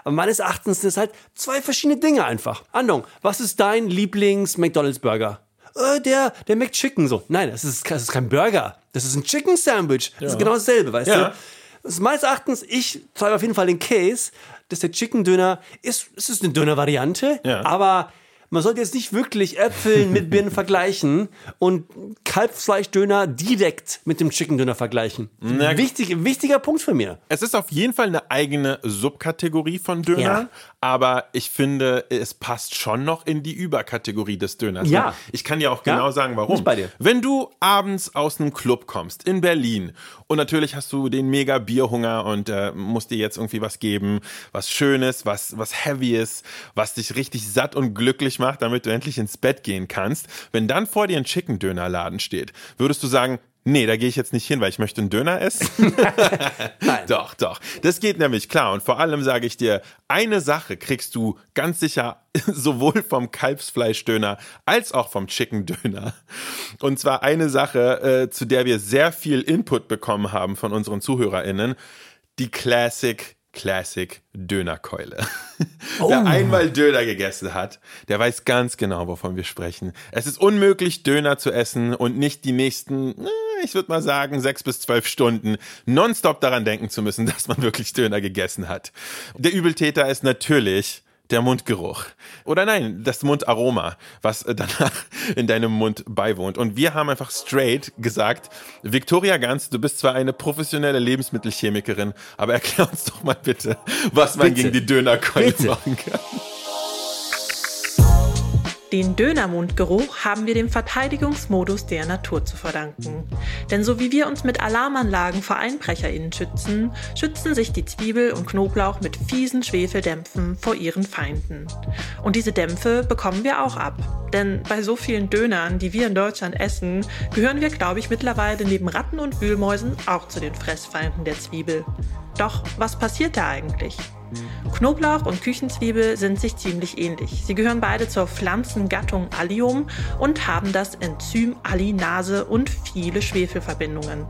Aber meines Erachtens sind es halt zwei verschiedene Dinge einfach. Andong, was ist dein Lieblings-McDonalds-Burger? Äh, der, der McChicken so. Nein, das ist, das ist kein Burger. Das ist ein Chicken Sandwich. Das ist genau dasselbe, weißt Ja. du? Ist meines Erachtens, ich zeige auf jeden Fall den Case, dass der Chicken Döner ist, es ist eine Döner-Variante, Ja. aber man sollte jetzt nicht wirklich Äpfel mit Birnen vergleichen und Kalbsfleischdöner direkt mit dem Chicken Döner vergleichen. Na- Wichtig, wichtiger Punkt für mir. Es ist auf jeden Fall eine eigene Subkategorie von Döner, Ja. aber ich finde, es passt schon noch in die Überkategorie des Döners. Ja. Ich kann dir auch Ja, genau sagen, bin warum. bei dir. Wenn du abends aus einem Club kommst in Berlin und natürlich hast du den mega Bierhunger und äh, musst dir jetzt irgendwie was geben, was Schönes, was, was Heavyes, was dich richtig satt und glücklich macht, damit du endlich ins Bett gehen kannst. Wenn dann vor dir ein Chicken-Döner-Laden steht, würdest du sagen, Nee, da gehe ich jetzt nicht hin, weil ich möchte einen Döner essen. Nein. Doch, doch. Das geht nämlich klar. Und vor allem sage ich dir, eine Sache kriegst du ganz sicher sowohl vom Kalbsfleischdöner als auch vom Chicken-Döner. Und zwar eine Sache, äh, zu der wir sehr viel Input bekommen haben von unseren ZuhörerInnen. Die Classic Classic Dönerkeule. Wer einmal Döner gegessen hat, der weiß ganz genau, wovon wir sprechen. Es ist unmöglich, Döner zu essen und nicht die nächsten, ich würde mal sagen, sechs bis zwölf Stunden nonstop daran denken zu müssen, dass man wirklich Döner gegessen hat. Der Übeltäter ist natürlich der Mundgeruch. Oder nein, das Mundaroma, was äh, danach in deinem Mund beiwohnt. Und wir haben einfach straight gesagt, Victoria Ganz, du bist zwar eine professionelle Lebensmittelchemikerin, aber erklär uns doch mal bitte, was man Bitte. gegen die Dönerkeule machen kann. Den Dönermundgeruch haben wir dem Verteidigungsmodus der Natur zu verdanken. Denn so wie wir uns mit Alarmanlagen vor EinbrecherInnen schützen, schützen sich die Zwiebel und Knoblauch mit fiesen Schwefeldämpfen vor ihren Feinden. Und diese Dämpfe bekommen wir auch ab. Denn bei so vielen Dönern, die wir in Deutschland essen, gehören wir, glaube ich, mittlerweile neben Ratten und Wühlmäusen auch zu den Fressfeinden der Zwiebel. Doch was passiert da eigentlich? Knoblauch und Küchenzwiebel sind sich ziemlich ähnlich. Sie gehören beide zur Pflanzengattung Allium und haben das Enzym Allinase und viele Schwefelverbindungen.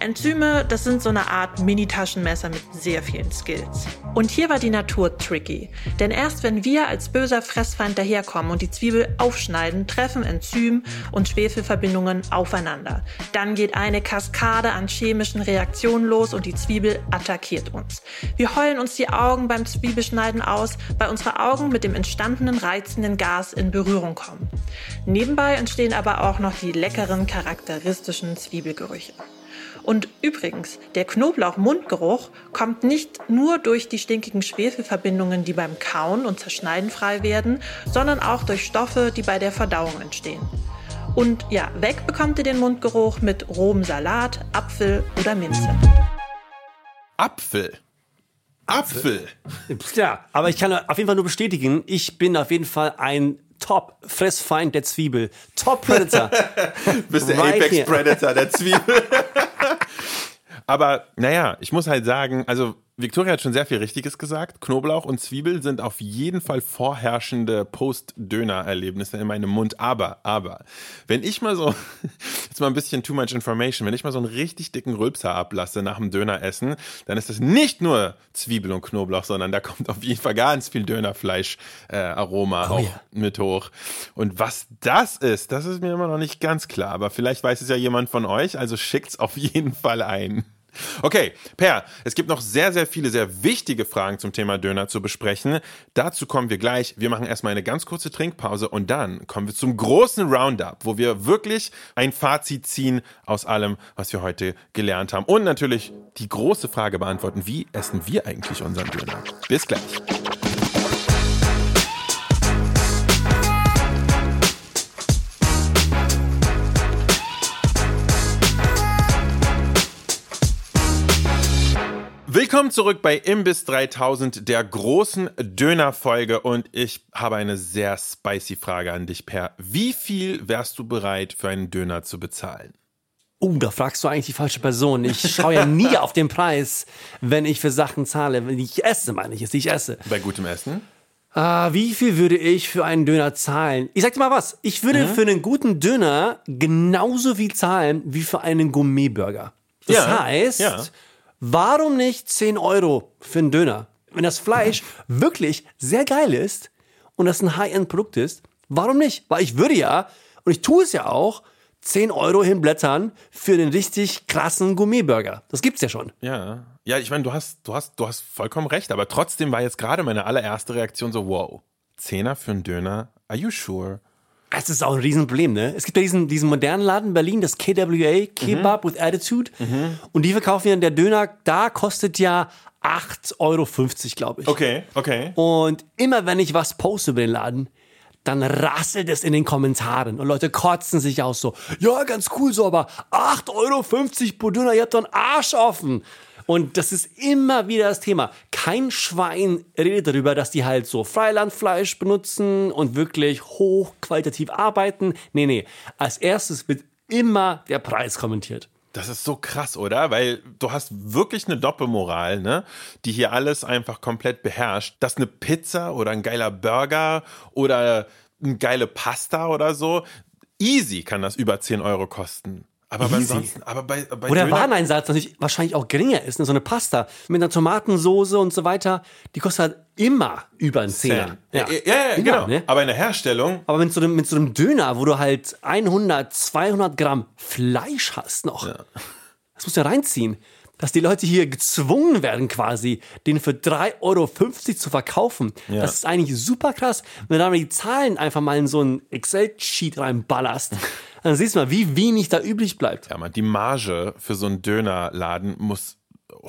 Enzyme, das sind so eine Art Mini-Taschenmesser mit sehr vielen Skills. Und hier war die Natur tricky. Denn erst wenn wir als böser Fressfeind daherkommen und die Zwiebel aufschneiden, treffen Enzym und Schwefelverbindungen aufeinander. Dann geht eine Kaskade an chemischen Reaktionen los und die Zwiebel attackiert uns. Wir heulen uns die Augen beim Zwiebelschneiden aus, weil unsere Augen mit dem entstandenen reizenden Gas in Berührung kommen. Nebenbei entstehen aber auch noch die leckeren, charakteristischen Zwiebelgerüche. Und übrigens, der Knoblauch-Mundgeruch kommt nicht nur durch die stinkigen Schwefelverbindungen, die beim Kauen und Zerschneiden frei werden, sondern auch durch Stoffe, die bei der Verdauung entstehen. Und ja, weg bekommt ihr den Mundgeruch mit rohem Salat, Apfel oder Minze. Apfel. Apfel. Ja, aber ich kann auf jeden Fall nur bestätigen, ich bin auf jeden Fall ein Top-Fressfeind der Zwiebel. Top-Predator. Bist der Right Apex here. Predator der Zwiebel. Aber naja, ich muss halt sagen, also Victoria hat schon sehr viel Richtiges gesagt. Knoblauch und Zwiebel sind auf jeden Fall vorherrschende Post-Döner-Erlebnisse in meinem Mund. Aber, aber, wenn ich mal so, jetzt mal ein bisschen too much information, wenn ich mal so einen richtig dicken Rülpser ablasse nach dem Döneressen, dann ist das nicht nur Zwiebel und Knoblauch, sondern da kommt auf jeden Fall ganz viel Dönerfleisch-Aroma auch ja. mit hoch. Und was das ist, das ist mir immer noch nicht ganz klar. Aber vielleicht weiß es ja jemand von euch, also schickt's auf jeden Fall ein. Okay, Per, es gibt noch sehr, sehr viele sehr wichtige Fragen zum Thema Döner zu besprechen. Dazu kommen wir gleich. Wir machen erstmal eine ganz kurze Trinkpause und dann kommen wir zum großen Roundup, wo wir wirklich ein Fazit ziehen aus allem, was wir heute gelernt haben. Und natürlich die große Frage beantworten, wie essen wir eigentlich unseren Döner? Bis gleich. Willkommen zurück bei Imbiss 3000, der großen Dönerfolge. Und ich habe eine sehr spicy Frage an dich, Per. Wie viel wärst du bereit für einen Döner zu bezahlen? Oh, da fragst du eigentlich die falsche Person. Ich schaue ja nie auf den Preis, wenn ich für Sachen zahle. Wenn ich esse, meine ich es, ich esse. Bei gutem Essen? Ah, wie viel würde ich für einen Döner zahlen? Ich sag dir mal was. Ich würde für einen guten Döner genauso viel zahlen wie für einen Gourmetburger. Das Ja, heißt, ja. Warum nicht 10 Euro für einen Döner? Wenn das Fleisch wirklich sehr geil ist und das ein High-End-Produkt ist, warum nicht? Weil ich würde ja, und ich tue es ja auch, 10 Euro hinblättern für den richtig krassen Gourmetburger. Das gibt's ja schon. Ja. Ja, ich meine, du hast, du hast, du hast vollkommen recht, aber trotzdem war jetzt gerade meine allererste Reaktion so, wow, Zehner für einen Döner? Are you sure? Das ist auch ein Riesenproblem, ne? Es gibt ja diesen, diesen modernen Laden in Berlin, das KWA, Kebab with Attitude. Und die verkaufen ja, der Döner da kostet ja 8,50 Euro, glaube ich. Okay, okay. Und immer wenn ich was poste über den Laden, dann rasselt es in den Kommentaren und Leute kotzen sich aus so, ja, ganz cool so, aber 8,50 Euro pro Döner, ihr habt doch einen Arsch offen. Und das ist immer wieder das Thema. Kein Schwein redet darüber, dass die halt so Freilandfleisch benutzen und wirklich hochqualitativ arbeiten. Nee, nee. Als erstes wird immer der Preis kommentiert. Das ist so krass, oder? Weil du hast wirklich eine Doppelmoral, ne? Die hier alles einfach komplett beherrscht. Dass eine Pizza oder ein geiler Burger oder eine geile Pasta oder so, easy kann das über 10 Euro kosten. Aber bei, Easy. ansonsten, aber bei, bei Wo der Döner- Wareneinsatz natürlich wahrscheinlich auch geringer ist. Ne? So eine Pasta mit einer Tomatensoße und so weiter, die kostet halt immer über einen Zehner. Ja, ja, ja, Immer, genau. ne? Aber in der Herstellung, Aber mit so, einem, mit so einem Döner, wo du halt 100, 200 Gramm Fleisch hast noch, das musst du ja reinziehen. Dass die Leute hier gezwungen werden, quasi, den für 3,50 Euro zu verkaufen. Das ist eigentlich super krass. Wenn du da mal die Zahlen einfach mal in so ein Excel-Sheet reinballerst, dann siehst du mal, wie wenig da übrig bleibt. ja, man, die Marge für so einen Dönerladen muss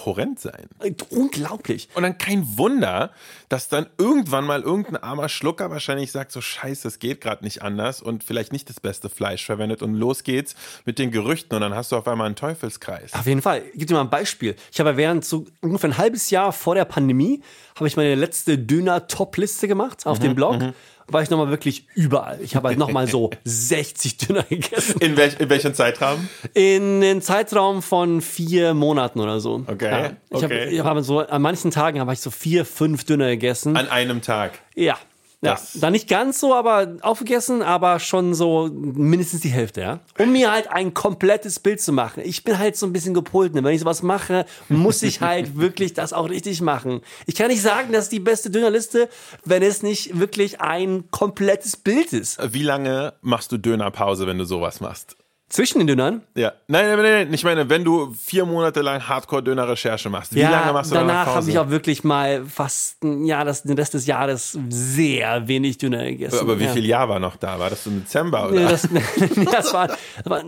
horrend sein. Unglaublich. Und dann kein Wunder, dass dann irgendwann mal irgendein armer Schlucker wahrscheinlich sagt, so scheiße, es geht gerade nicht anders und vielleicht nicht das beste Fleisch verwendet und los geht's mit den Gerüchten und dann hast du auf einmal einen Teufelskreis. Auf jeden Fall. Ich gebe dir mal ein Beispiel. Ich habe während so ungefähr ein halbes Jahr vor der Pandemie, habe ich meine letzte Döner-Top-Liste gemacht auf dem Blog. War ich nochmal wirklich überall. Ich habe halt nochmal so 60 Döner gegessen. In, welch, in welchem Zeitraum? In den Zeitraum von vier Monaten oder so. Okay, Ja. Ich okay. habe hab so, an manchen Tagen habe ich so vier, fünf Döner gegessen. An einem Tag. ja. Ja, dann nicht ganz so, aber aufgegessen, aber schon so mindestens die Hälfte, ja. Um mir halt ein komplettes Bild zu machen. Ich bin halt so ein bisschen gepolt, ne? wenn ich sowas mache, muss ich halt wirklich das auch richtig machen. Ich kann nicht sagen, das ist die beste Dönerliste, wenn es nicht wirklich ein komplettes Bild ist. Wie lange machst du Dönerpause, wenn du sowas machst? Zwischen den Dönern Ja. Nein, nein, nein, nein. Ich meine, wenn du vier Monate lang Hardcore-Döner-Recherche machst, wie lange machst du danach danach habe ich auch wirklich mal fast ja, das, den Rest des Jahres sehr wenig Döner gegessen. Aber wie ja. viel Jahr war noch da? War das im Dezember oder? Das, das war,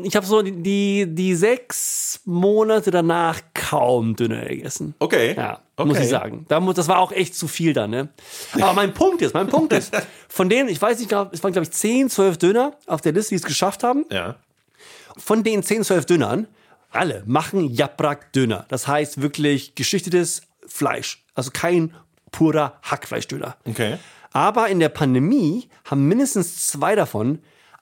ich habe so die, die, sechs Monate danach kaum Döner gegessen. Okay. Ja, okay. muss ich sagen. Da muss, das war auch echt zu viel dann, ne? Aber mein Punkt ist, mein Punkt ist, von denen, ich weiß nicht, glaub, es waren glaube ich 10, 12 Döner auf der Liste, die es geschafft haben. Ja. Von den 10, 12 Dönern, alle machen Japrak-Döner. Das heißt wirklich geschichtetes Fleisch. Also kein purer Hackfleischdöner. Okay. Aber in der Pandemie haben mindestens zwei davon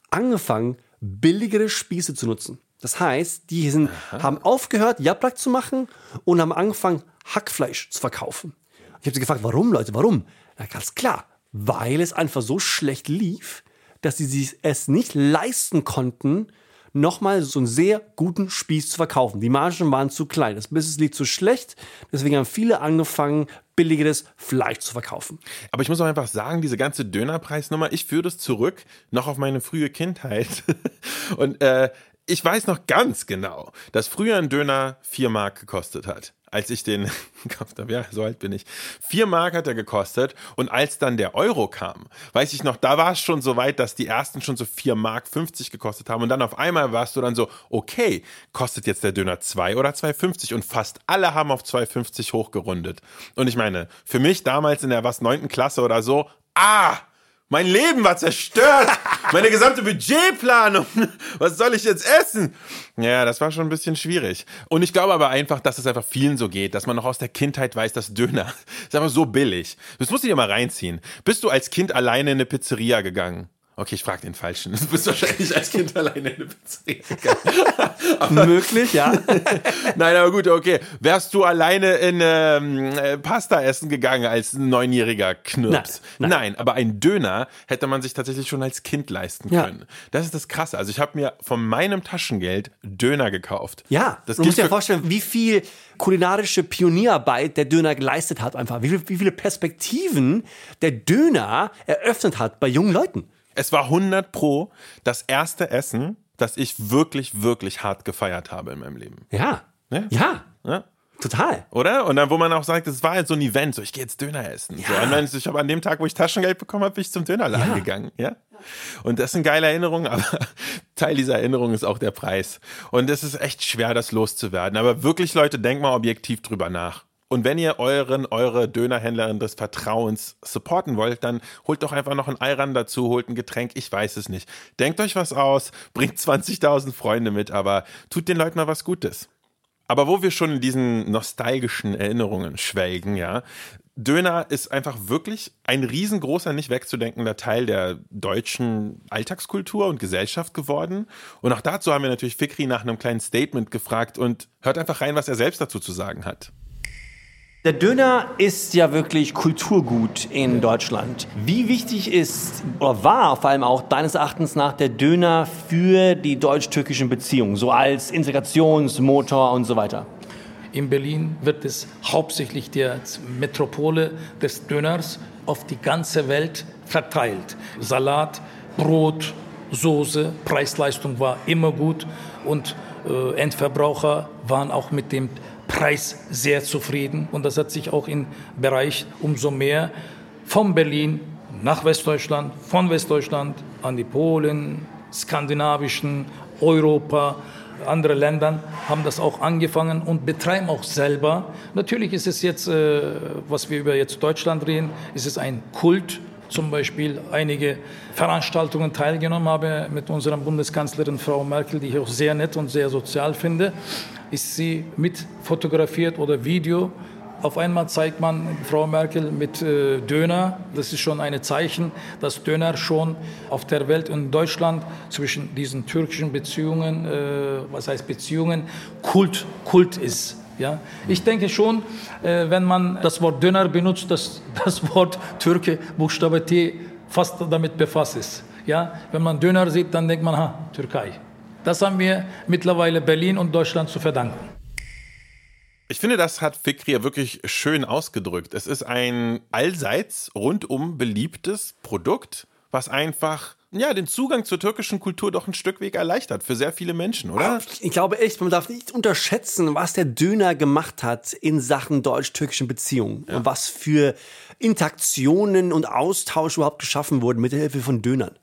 angefangen, billigere Spieße zu nutzen. Das heißt, die sind, haben aufgehört, Japrak zu machen und haben angefangen, Hackfleisch zu verkaufen. Ich habe sie gefragt, warum, Leute, warum? Na, ganz klar, weil es einfach so schlecht lief, dass sie sich es nicht leisten konnten, nochmal so einen sehr guten Spieß zu verkaufen. Die Margen waren zu klein, das Business lief zu schlecht, deswegen haben viele angefangen, billigeres Fleisch zu verkaufen. Aber ich muss auch einfach sagen, diese ganze Dönerpreisnummer, ich führe das zurück noch auf meine frühe Kindheit. Und äh, ich weiß noch ganz genau, dass früher ein Döner vier Mark gekostet hat. Als ich den gekauft habe, ja, so alt bin ich. Vier Mark hat er gekostet und als dann der Euro kam, weiß ich noch, da war es schon so weit, dass die ersten schon so vier Mark 50 gekostet haben und dann auf einmal warst du dann so, okay, kostet jetzt der Döner zwei oder 2,50 und fast alle haben auf 2,50 hochgerundet. Und ich meine, für mich damals in der was neunten Klasse oder so, ah, mein Leben war zerstört. Meine gesamte Budgetplanung. Was soll ich jetzt essen? Ja, das war schon ein bisschen schwierig. Und ich glaube aber einfach, dass es einfach vielen so geht, dass man noch aus der Kindheit weiß, dass Döner ist einfach so billig. Das musst du dir mal reinziehen. Bist du als Kind alleine in eine Pizzeria gegangen? Okay, ich frage den Falschen. Du bist wahrscheinlich als Kind alleine in eine Pizzeria gegangen. Möglich, ja. Nein, aber gut, okay. Wärst du alleine in ähm, äh, Pasta essen gegangen als neunjähriger Knirps? Nein, Nein, aber ein Döner hätte man sich tatsächlich schon als Kind leisten Ja. können. Das ist das Krasse. Also ich habe mir von meinem Taschengeld Döner gekauft. Ja, das du musst dir vorstellen, wie viel kulinarische Pionierarbeit der Döner geleistet hat einfach. Wie, wie viele Perspektiven der Döner eröffnet hat bei jungen Leuten. Es war 100 pro das erste Essen, das ich wirklich, wirklich hart gefeiert habe in meinem Leben. Ja. Ja. Ja. Ja? Total. Oder? Und dann, wo man auch sagt, es war halt so ein Event, so ich gehe jetzt Döner essen. So, und dann, ich habe an dem Tag, wo ich Taschengeld bekommen habe, bin ich zum Dönerladen Ja. gegangen. Ja. Und das sind geile Erinnerungen, aber Teil dieser Erinnerung ist auch der Preis. Und es ist echt schwer, das loszuwerden. Aber wirklich, Leute, denkt mal objektiv drüber nach. Und wenn ihr euren, eure Dönerhändlerin des Vertrauens supporten wollt, dann holt doch einfach noch ein Eiran dazu, holt ein Getränk, ich weiß es nicht. Denkt euch was aus, bringt 20.000 Freunde mit, aber tut den Leuten mal was Gutes. Aber wo wir schon in diesen nostalgischen Erinnerungen schwelgen, ja, Döner ist einfach wirklich ein riesengroßer, nicht wegzudenkender Teil der deutschen Alltagskultur und Gesellschaft geworden. Und auch dazu haben wir natürlich Fikri nach einem kleinen Statement gefragt und hört einfach rein, was er selbst dazu zu sagen hat. Der Döner ist ja wirklich Kulturgut in Deutschland. Wie wichtig ist oder war vor allem auch deines Erachtens nach der Döner für die deutsch-türkischen Beziehungen, so als Integrationsmotor und so weiter? In Berlin wird es hauptsächlich der Metropole des Döners auf die ganze Welt verteilt. Salat, Brot, Soße, Preis-Leistung war immer gut und äh, Endverbraucher waren auch mit dem Preis sehr zufrieden und das hat sich auch im Bereich umso mehr von Berlin nach Westdeutschland, von Westdeutschland an die Polen, skandinavischen, Europa, andere Länder haben das auch angefangen und betreiben auch selber. Natürlich ist es jetzt, äh, was wir über jetzt Deutschland reden, ist es ein Kult. Zum Beispiel einige Veranstaltungen teilgenommen habe mit unserer Bundeskanzlerin Frau Merkel, die ich auch sehr nett und sehr sozial finde, ist sie mit fotografiert oder Video Auf einmal zeigt man Frau Merkel mit äh, Döner. Das ist schon ein Zeichen, dass Döner schon auf der Welt und in Deutschland zwischen diesen türkischen Beziehungen, äh, was heißt Beziehungen, Kult, Kult ist. Ja? Ich denke schon, äh, wenn man das Wort Döner benutzt, dass das Wort Türke, Buchstabe T, fast damit befasst ist. Ja? Wenn man Döner sieht, dann denkt man, ha, Türkei. Das haben wir mittlerweile Berlin und Deutschland zu verdanken. Ich finde, das hat Fikri ja wirklich schön ausgedrückt. Es ist ein allseits rundum beliebtes Produkt, was einfach ja, den Zugang zur türkischen Kultur doch ein Stück Weg erleichtert für sehr viele Menschen, oder? Ich glaube echt, man darf nicht unterschätzen, was der Döner gemacht hat in Sachen deutsch-türkischen Beziehungen ja. und was für Interaktionen und Austausch überhaupt geschaffen wurden mit der Hilfe von Dönern.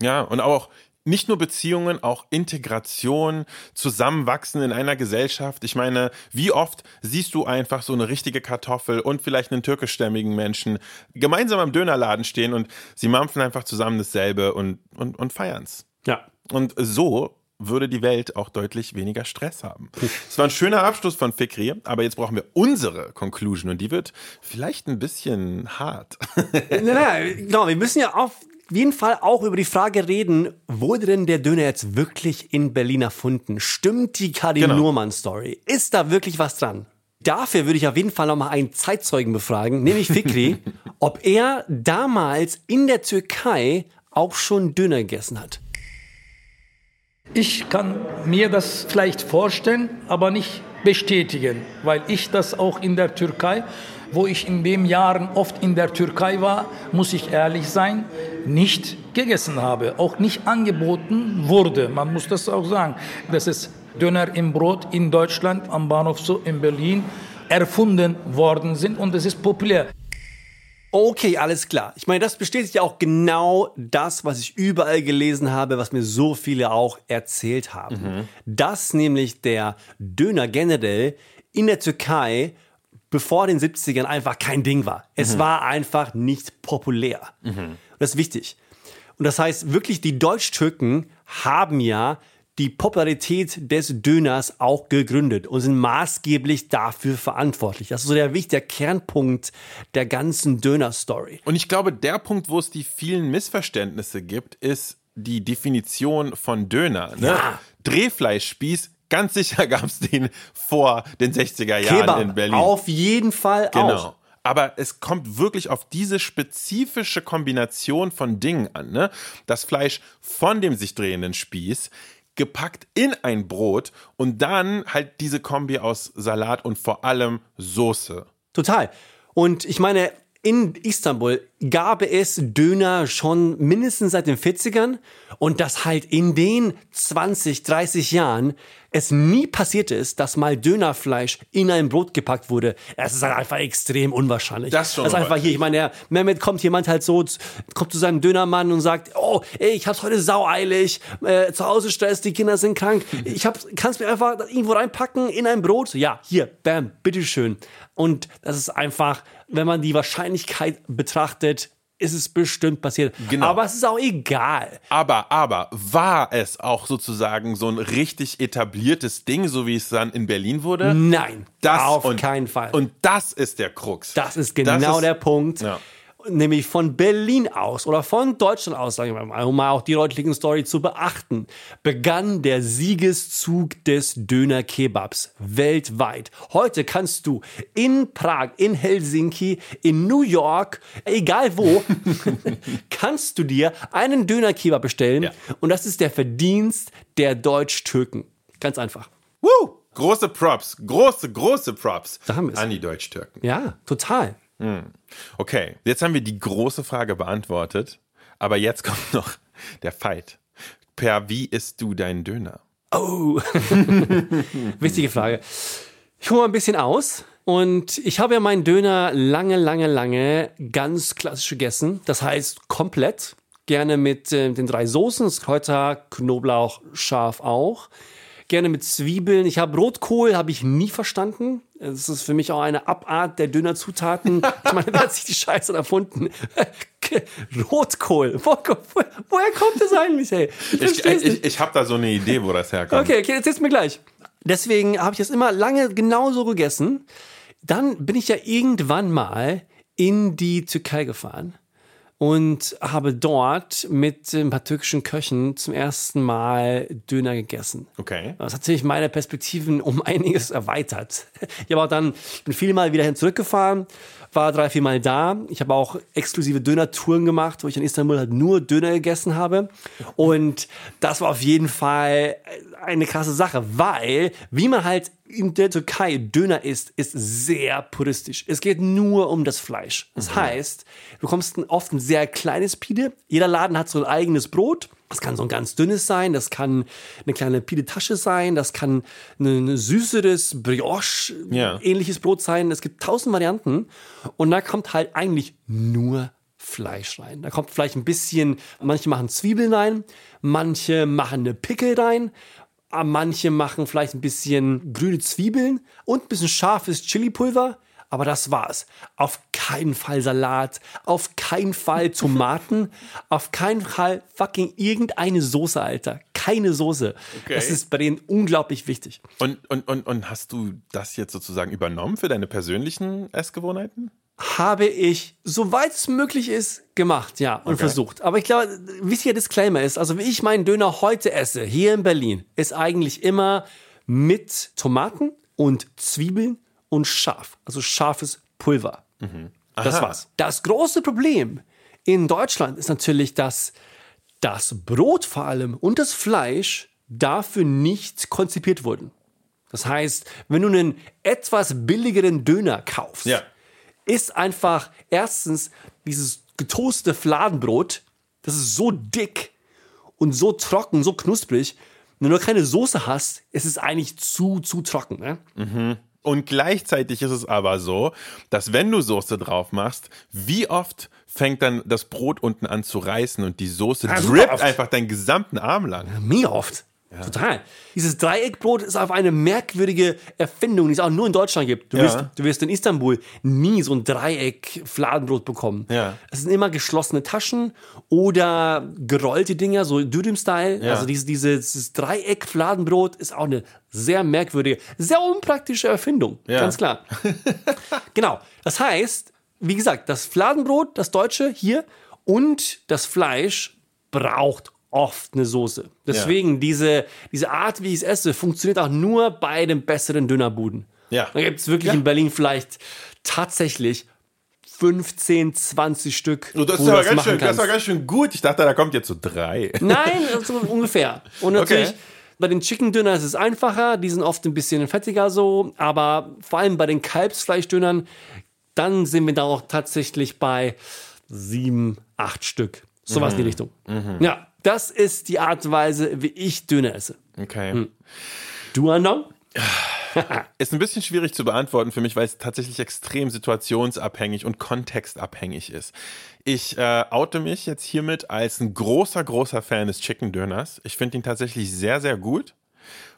Ja, und auch nicht nur Beziehungen, auch Integration, Zusammenwachsen in einer Gesellschaft. Ich meine, wie oft siehst du einfach so eine richtige Kartoffel und vielleicht einen türkischstämmigen Menschen gemeinsam am Dönerladen stehen und sie mampfen einfach zusammen dasselbe und, und, und feiern's. Ja. Und so würde die Welt auch deutlich weniger Stress haben. Es war ein schöner Abschluss von Fikri, aber jetzt brauchen wir unsere Conclusion und die wird vielleicht ein bisschen hart. nein, nein, genau, wir müssen ja auf jeden Fall auch über die Frage reden, wurde denn der Döner jetzt wirklich in Berlin erfunden? Stimmt die Kadi genau. Nurmann-Story? Ist da wirklich was dran? Dafür würde ich auf jeden Fall noch mal einen Zeitzeugen befragen, nämlich Fikri, ob er damals in der Türkei auch schon Döner gegessen hat. Ich kann mir das vielleicht vorstellen, aber nicht bestätigen, weil ich das auch in der Türkei wo ich in den Jahren oft in der Türkei war, muss ich ehrlich sein, nicht gegessen habe, auch nicht angeboten wurde. Man muss das auch sagen, dass es Döner im Brot in Deutschland am Bahnhof so in Berlin erfunden worden sind und es ist populär. Okay, alles klar. Ich meine, das bestätigt ja auch genau das, was ich überall gelesen habe, was mir so viele auch erzählt haben. Mhm. Dass nämlich der Döner generell in der Türkei bevor den 70ern einfach kein Ding war. Es mhm. war einfach nicht populär. Mhm. Das ist wichtig. Und das heißt wirklich, die Deutsch-Türken haben ja die Popularität des Döners auch gegründet und sind maßgeblich dafür verantwortlich. Das ist so der wichtige Kernpunkt der ganzen Döner-Story. Und ich glaube, der Punkt, wo es die vielen Missverständnisse gibt, ist die Definition von Döner. Ne? Ja. Drehfleischspieß Ganz sicher gab es den vor den 60er Jahren Kebab, in Berlin. Auf jeden Fall genau. auch. Aber es kommt wirklich auf diese spezifische Kombination von Dingen an. Ne? Das Fleisch von dem sich drehenden Spieß gepackt in ein Brot und dann halt diese Kombi aus Salat und vor allem Soße. Total. Und ich meine, in Istanbul gab es Döner schon mindestens seit den 40ern und dass halt in den 20, 30 Jahren es nie passiert ist, dass mal Dönerfleisch in ein Brot gepackt wurde. Es ist halt einfach extrem unwahrscheinlich. Das schon. Das ist einfach hier. Ich meine, der Mehmet kommt jemand halt so, kommt zu seinem Dönermann und sagt, oh, ey, ich hab's heute saueilig, äh, zu Hause Stress, die Kinder sind krank. Ich hab, kannst mir einfach irgendwo reinpacken in ein Brot? Ja, hier, bam, bitteschön. Und das ist einfach, wenn man die Wahrscheinlichkeit betrachtet, ist es bestimmt passiert. Genau. Aber es ist auch egal. Aber, aber, war es auch sozusagen so ein richtig etabliertes Ding, so wie es dann in Berlin wurde? Nein, das auf und, keinen Fall. Und das ist der Krux. Das ist genau das ist, der Punkt. Ja nämlich von Berlin aus oder von Deutschland aus, sagen wir mal, um mal auch die Reutlingen Story zu beachten, begann der Siegeszug des Döner-Kebabs weltweit. Heute kannst du in Prag, in Helsinki, in New York, egal wo, kannst du dir einen Döner-Kebab bestellen. Ja. Und das ist der Verdienst der Deutsch-Türken. Ganz einfach. Woo! Große Props, große, große Props an die Deutsch-Türken. Ja, total. Hm. Okay, jetzt haben wir die große Frage beantwortet, aber jetzt kommt noch der Fight. Per wie isst du deinen Döner? Oh, wichtige Frage. Ich hole mal ein bisschen aus. Und ich habe ja meinen Döner lange, lange, lange ganz klassisch gegessen. Das heißt komplett. Gerne mit äh, den drei Soßen, Kräuter, Knoblauch, Schaf auch gerne mit Zwiebeln. Ich habe Rotkohl, habe ich nie verstanden. Das ist für mich auch eine Abart der Dönerzutaten. Ich meine, wer hat sich die Scheiße erfunden? Rotkohl. Wo, wo, woher kommt das eigentlich, hey? Ich, ich, ich, ich habe da so eine Idee, wo das herkommt. Okay, okay, erzähl's mir gleich. Deswegen habe ich es immer lange genauso gegessen. dann bin ich ja irgendwann mal in die Türkei gefahren und habe dort mit ein paar türkischen Köchen zum ersten Mal Döner gegessen. Okay. Das hat natürlich meine Perspektiven um einiges erweitert. Ich habe auch dann, ich bin viel mal wieder hin zurückgefahren, war drei, vier Mal da. Ich habe auch exklusive Döner-Touren gemacht, wo ich in Istanbul halt nur Döner gegessen habe. Und das war auf jeden Fall eine krasse Sache, weil wie man halt in der Türkei Döner isst, ist sehr puristisch. Es geht nur um das Fleisch. Das heißt, du bekommst oft ein sehr kleines Pide. Jeder Laden hat so ein eigenes Brot. Das kann so ein ganz dünnes sein, das kann eine kleine Pide-Tasche sein, das kann ein, süßeres Brioche, Ja. ähnliches Brot sein. Es gibt tausend Varianten. Und da kommt halt eigentlich nur Fleisch rein. Da kommt vielleicht ein bisschen, manche machen Zwiebeln rein, manche machen eine Pickel rein, ah, manche machen vielleicht ein bisschen grüne Zwiebeln und ein bisschen scharfes Chilipulver. Aber das war's. Auf keinen Fall Salat, auf keinen Fall Tomaten, auf keinen Fall fucking irgendeine Soße, Alter. Keine Soße. Okay. Das ist bei denen unglaublich wichtig. Und, und, und, und hast du das jetzt sozusagen übernommen für deine persönlichen Essgewohnheiten? habe ich, soweit es möglich ist, gemacht, ja, und versucht. Aber ich glaube, wichtiger Disclaimer ist, also wie ich meinen Döner heute esse, hier in Berlin, ist eigentlich immer mit Tomaten und Zwiebeln und scharf, also scharfes Pulver. Das Aha. war's. Das große Problem in Deutschland ist natürlich, dass das Brot vor allem und das Fleisch dafür nicht konzipiert wurden. Das heißt, wenn du einen etwas billigeren Döner kaufst, Ja. ist einfach erstens dieses getoastete Fladenbrot, das ist so dick und so trocken, so knusprig. Wenn du keine Soße hast, ist es eigentlich zu, zu trocken. Ne? Und gleichzeitig ist es aber so, dass wenn du Soße drauf machst, wie oft fängt dann das Brot unten an zu reißen und die Soße Ja, super drippt einfach deinen gesamten Arm lang. Mega oft. Total. Dieses Dreieckbrot ist auf eine merkwürdige Erfindung, die es auch nur in Deutschland gibt. Du, Ja. wirst, du wirst in Istanbul nie so ein Dreieck-Fladenbrot bekommen. Ja. Es sind immer geschlossene Taschen oder gerollte Dinger, so Dürüm-Style. Ja. Also dieses, dieses Dreieck-Fladenbrot ist auch eine sehr merkwürdige, sehr unpraktische Erfindung. Ja. Ganz klar. genau. Das heißt, wie gesagt, das Fladenbrot, das deutsche hier und das Fleisch braucht oft eine Soße. Deswegen diese, diese Art, wie ich es esse, funktioniert auch nur bei den besseren Dönerbuden. Ja. Da gibt es wirklich in Berlin vielleicht tatsächlich 15, 20 Stück. Oh, das wo ist, aber ganz schön, das kannst. ganz schön gut. Ich dachte, da kommt jetzt so drei. Nein, so ungefähr. Und natürlich, Okay. bei den Chicken Dönern ist es einfacher, die sind oft ein bisschen fettiger so, aber vor allem bei den Kalbsfleischdönern, dann sind wir da auch tatsächlich bei sieben, acht Stück. Sowas in die Richtung. Ja, das ist die Art und Weise, wie ich Döner esse. Okay. Du, Andong? Ist ein bisschen schwierig zu beantworten für mich, weil es tatsächlich extrem situationsabhängig und kontextabhängig ist. Ich äh, oute mich jetzt hiermit als ein großer, großer Fan des Chicken Döners. Ich finde ihn tatsächlich sehr, sehr gut,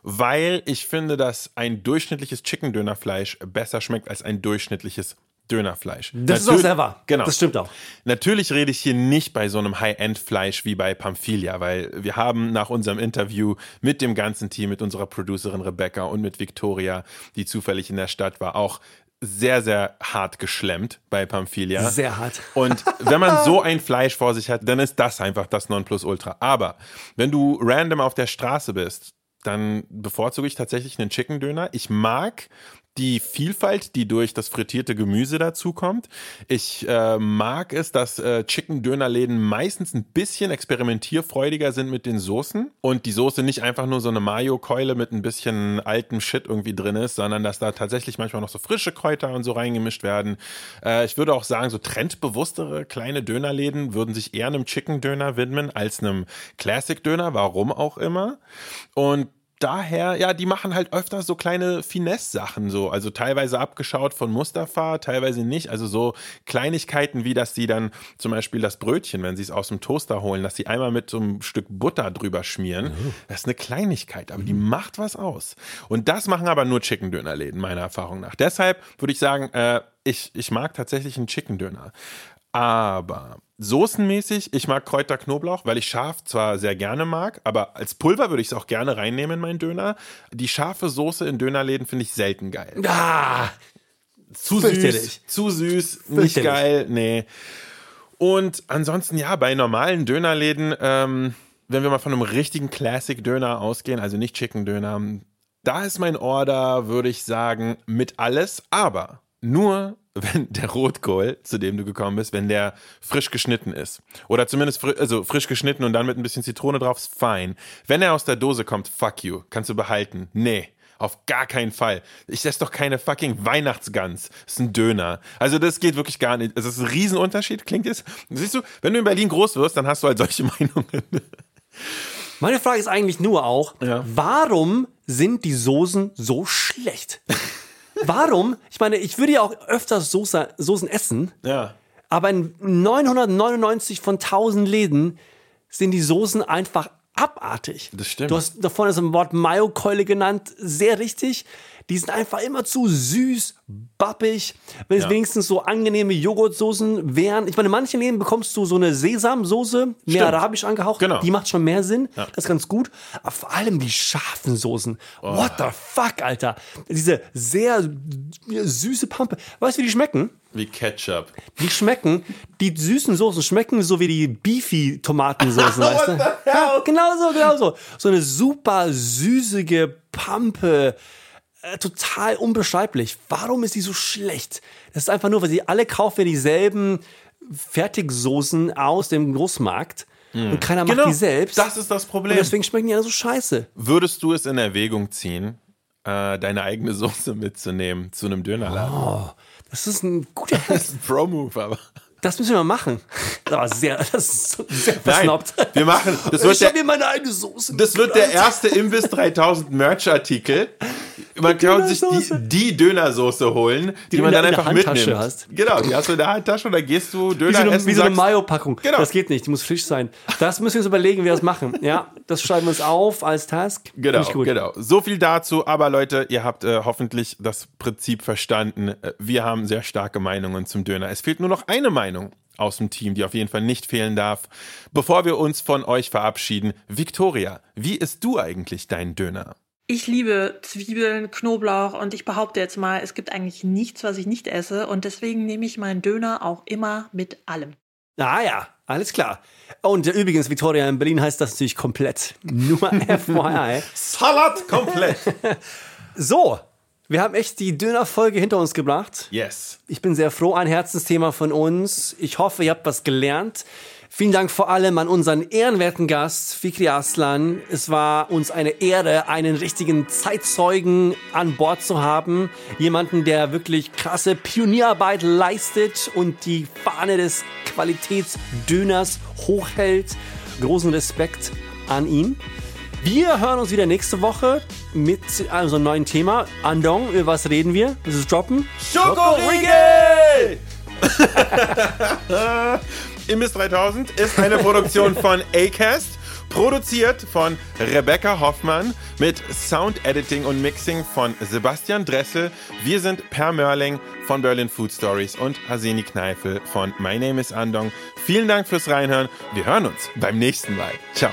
weil ich finde, dass ein durchschnittliches Chicken Dönerfleisch besser schmeckt als ein durchschnittliches Dönerfleisch. Das ist auch Natür- sehr wahr. Genau. Das stimmt auch. Natürlich rede ich hier nicht bei so einem High-End-Fleisch wie bei Pamphilia, weil wir haben nach unserem Interview mit dem ganzen Team, mit unserer Producerin Rebecca und mit Victoria, die zufällig in der Stadt war, auch sehr, sehr hart geschlemmt bei Pamphilia. Sehr hart. Und wenn man so ein Fleisch vor sich hat, dann ist das einfach das Nonplusultra. Aber wenn du random auf der Straße bist, dann bevorzuge ich tatsächlich einen Chicken Döner. Ich mag die Vielfalt, die durch das frittierte Gemüse dazukommt. Ich äh, mag es, dass äh, Chicken-Dönerläden meistens ein bisschen experimentierfreudiger sind mit den Soßen und die Soße nicht einfach nur so eine Mayo-Keule mit ein bisschen altem Shit irgendwie drin ist, sondern dass da tatsächlich manchmal noch so frische Kräuter und so reingemischt werden. Äh, ich würde auch sagen, so trendbewusstere kleine Dönerläden würden sich eher einem Chicken-Döner widmen als einem Classic-Döner, warum auch immer. Und daher, ja, die machen halt öfter so kleine Finesse-Sachen so. Also teilweise abgeschaut von Mustafa, teilweise nicht. Also so Kleinigkeiten wie, dass sie dann zum Beispiel das Brötchen, wenn sie es aus dem Toaster holen, dass sie einmal mit so einem Stück Butter drüber schmieren. Das ist eine Kleinigkeit, aber die macht was aus. Und das machen aber nur Chicken-Dönerläden, meiner Erfahrung nach. Deshalb würde ich sagen, äh, ich, ich mag tatsächlich einen Chicken-Döner. Aber soßenmäßig, ich mag Kräuter Knoblauch, weil ich scharf zwar sehr gerne mag, aber als Pulver würde ich es auch gerne reinnehmen in meinen Döner. Die scharfe Soße in Dönerläden finde ich selten geil. Ah, Zu süß, zu süß, nicht geil, nee. Und ansonsten, ja, bei normalen Dönerläden, ähm, wenn wir mal von einem richtigen Classic-Döner ausgehen, also nicht Chicken-Döner, da ist mein Order, würde ich sagen, mit alles, aber nur, wenn der Rotkohl, zu dem du gekommen bist, wenn der frisch geschnitten ist. Oder zumindest fri also frisch geschnitten und dann mit ein bisschen Zitrone drauf, ist fein. Wenn er aus der Dose kommt, fuck you, kannst du behalten. Nee. Auf gar keinen Fall. Ich esse doch keine fucking Weihnachtsgans. Das ist ein Döner. Also das geht wirklich gar nicht. Es ist ein Riesenunterschied, klingt es. Siehst du, wenn du in Berlin groß wirst, dann hast du halt solche Meinungen. Meine Frage ist eigentlich nur auch, Ja. warum sind die Soßen so schlecht? Warum? Ich meine, ich würde ja auch öfters Soße, Soßen essen, Ja. aber in 999 von 1000 Läden sind die Soßen einfach abartig. Das stimmt. Du hast davon das Wort Mayo-Keule genannt, sehr richtig. Die sind einfach immer zu süß, bappig. Wenn es Ja. wenigstens so angenehme Joghurtsoßen wären. Ich meine, in manchen Läden bekommst du so eine Sesamsoße, mehr Stimmt. arabisch angehaucht. Genau. Die macht schon mehr Sinn. Das ist ganz gut. Aber vor allem die scharfen Soßen. What the fuck, Alter? Diese sehr süße Pampe. Weißt du, wie die schmecken? Wie Ketchup. Die schmecken, die süßen Soßen schmecken so wie die beefy Tomatensoßen, weißt du? Ja, genau so, genau so. So eine super süßige Pampe. Äh, total unbeschreiblich. Warum ist die so schlecht? Das ist einfach nur, weil sie alle kaufen dieselben Fertigsoßen aus dem Großmarkt und keiner macht die selbst. Genau. Das ist das und Problem. deswegen schmecken die alle so scheiße. Würdest du es in Erwägung ziehen, äh, deine eigene Soße mitzunehmen zu einem Dönerladen? Oh, das ist ein guter. Pro-Move, aber. Das müssen wir mal machen. Das war sehr, das ist so sehr Nein, versnobbt. wir machen. Das wird ich habe mir meine eigene Soße. das wird der erste Imbiss 3000 Merch-Artikel. Man kann sich die, Dönersoße. die Dönersoße holen, die, du man in dann der- in der einfach Handtasche mitnimmt. hast. Genau, die hast du in der Handtasche und dann gehst du Döner Wie so eine, essen. wie so eine sagst- Mayo-Packung. Genau. Das geht nicht, die muss frisch sein. Das müssen wir uns überlegen, wie wir das machen. Ja, das schreiben wir uns auf als Task. Genau, ich gut. genau. So viel dazu. Aber Leute, ihr habt äh, hoffentlich das Prinzip verstanden. Äh, Wir haben sehr starke Meinungen zum Döner. Es fehlt nur noch eine Meinung aus dem Team, die auf jeden Fall nicht fehlen darf. Bevor wir uns von euch verabschieden, Victoria, wie isst du eigentlich deinen Döner? Ich liebe Zwiebeln, Knoblauch und ich behaupte jetzt mal, es gibt eigentlich nichts, was ich nicht esse und deswegen nehme ich meinen Döner auch immer mit allem. Ah ja, alles klar. Und übrigens, Victoria, in Berlin heißt das natürlich komplett. Nur FYI. Salat komplett. So, wir haben echt die Dönerfolge hinter uns gebracht. yes. Ich bin sehr froh, ein Herzensthema von uns. Ich hoffe, ihr habt was gelernt. Vielen Dank vor allem an unseren ehrenwerten Gast, Fikri Aslan. Es war uns eine Ehre, einen richtigen Zeitzeugen an Bord zu haben. Jemanden, der wirklich krasse Pionierarbeit leistet und die Fahne des Qualitätsdöners hochhält. Großen Respekt an ihn. Wir hören uns wieder nächste Woche mit unserem neuen Thema. Andong, über was reden wir? Das ist droppen. Schokoriegel! Imbiss 3000 ist eine Produktion von Acast, produziert von Rebecca Hoffmann mit Sound Editing und Mixing von Sebastian Dressel. Wir sind Per Mörling von Berlin Food Stories und Haseni Kneifel von My Name is Andong. Vielen Dank fürs Reinhören. Wir hören uns beim nächsten Mal. Ciao.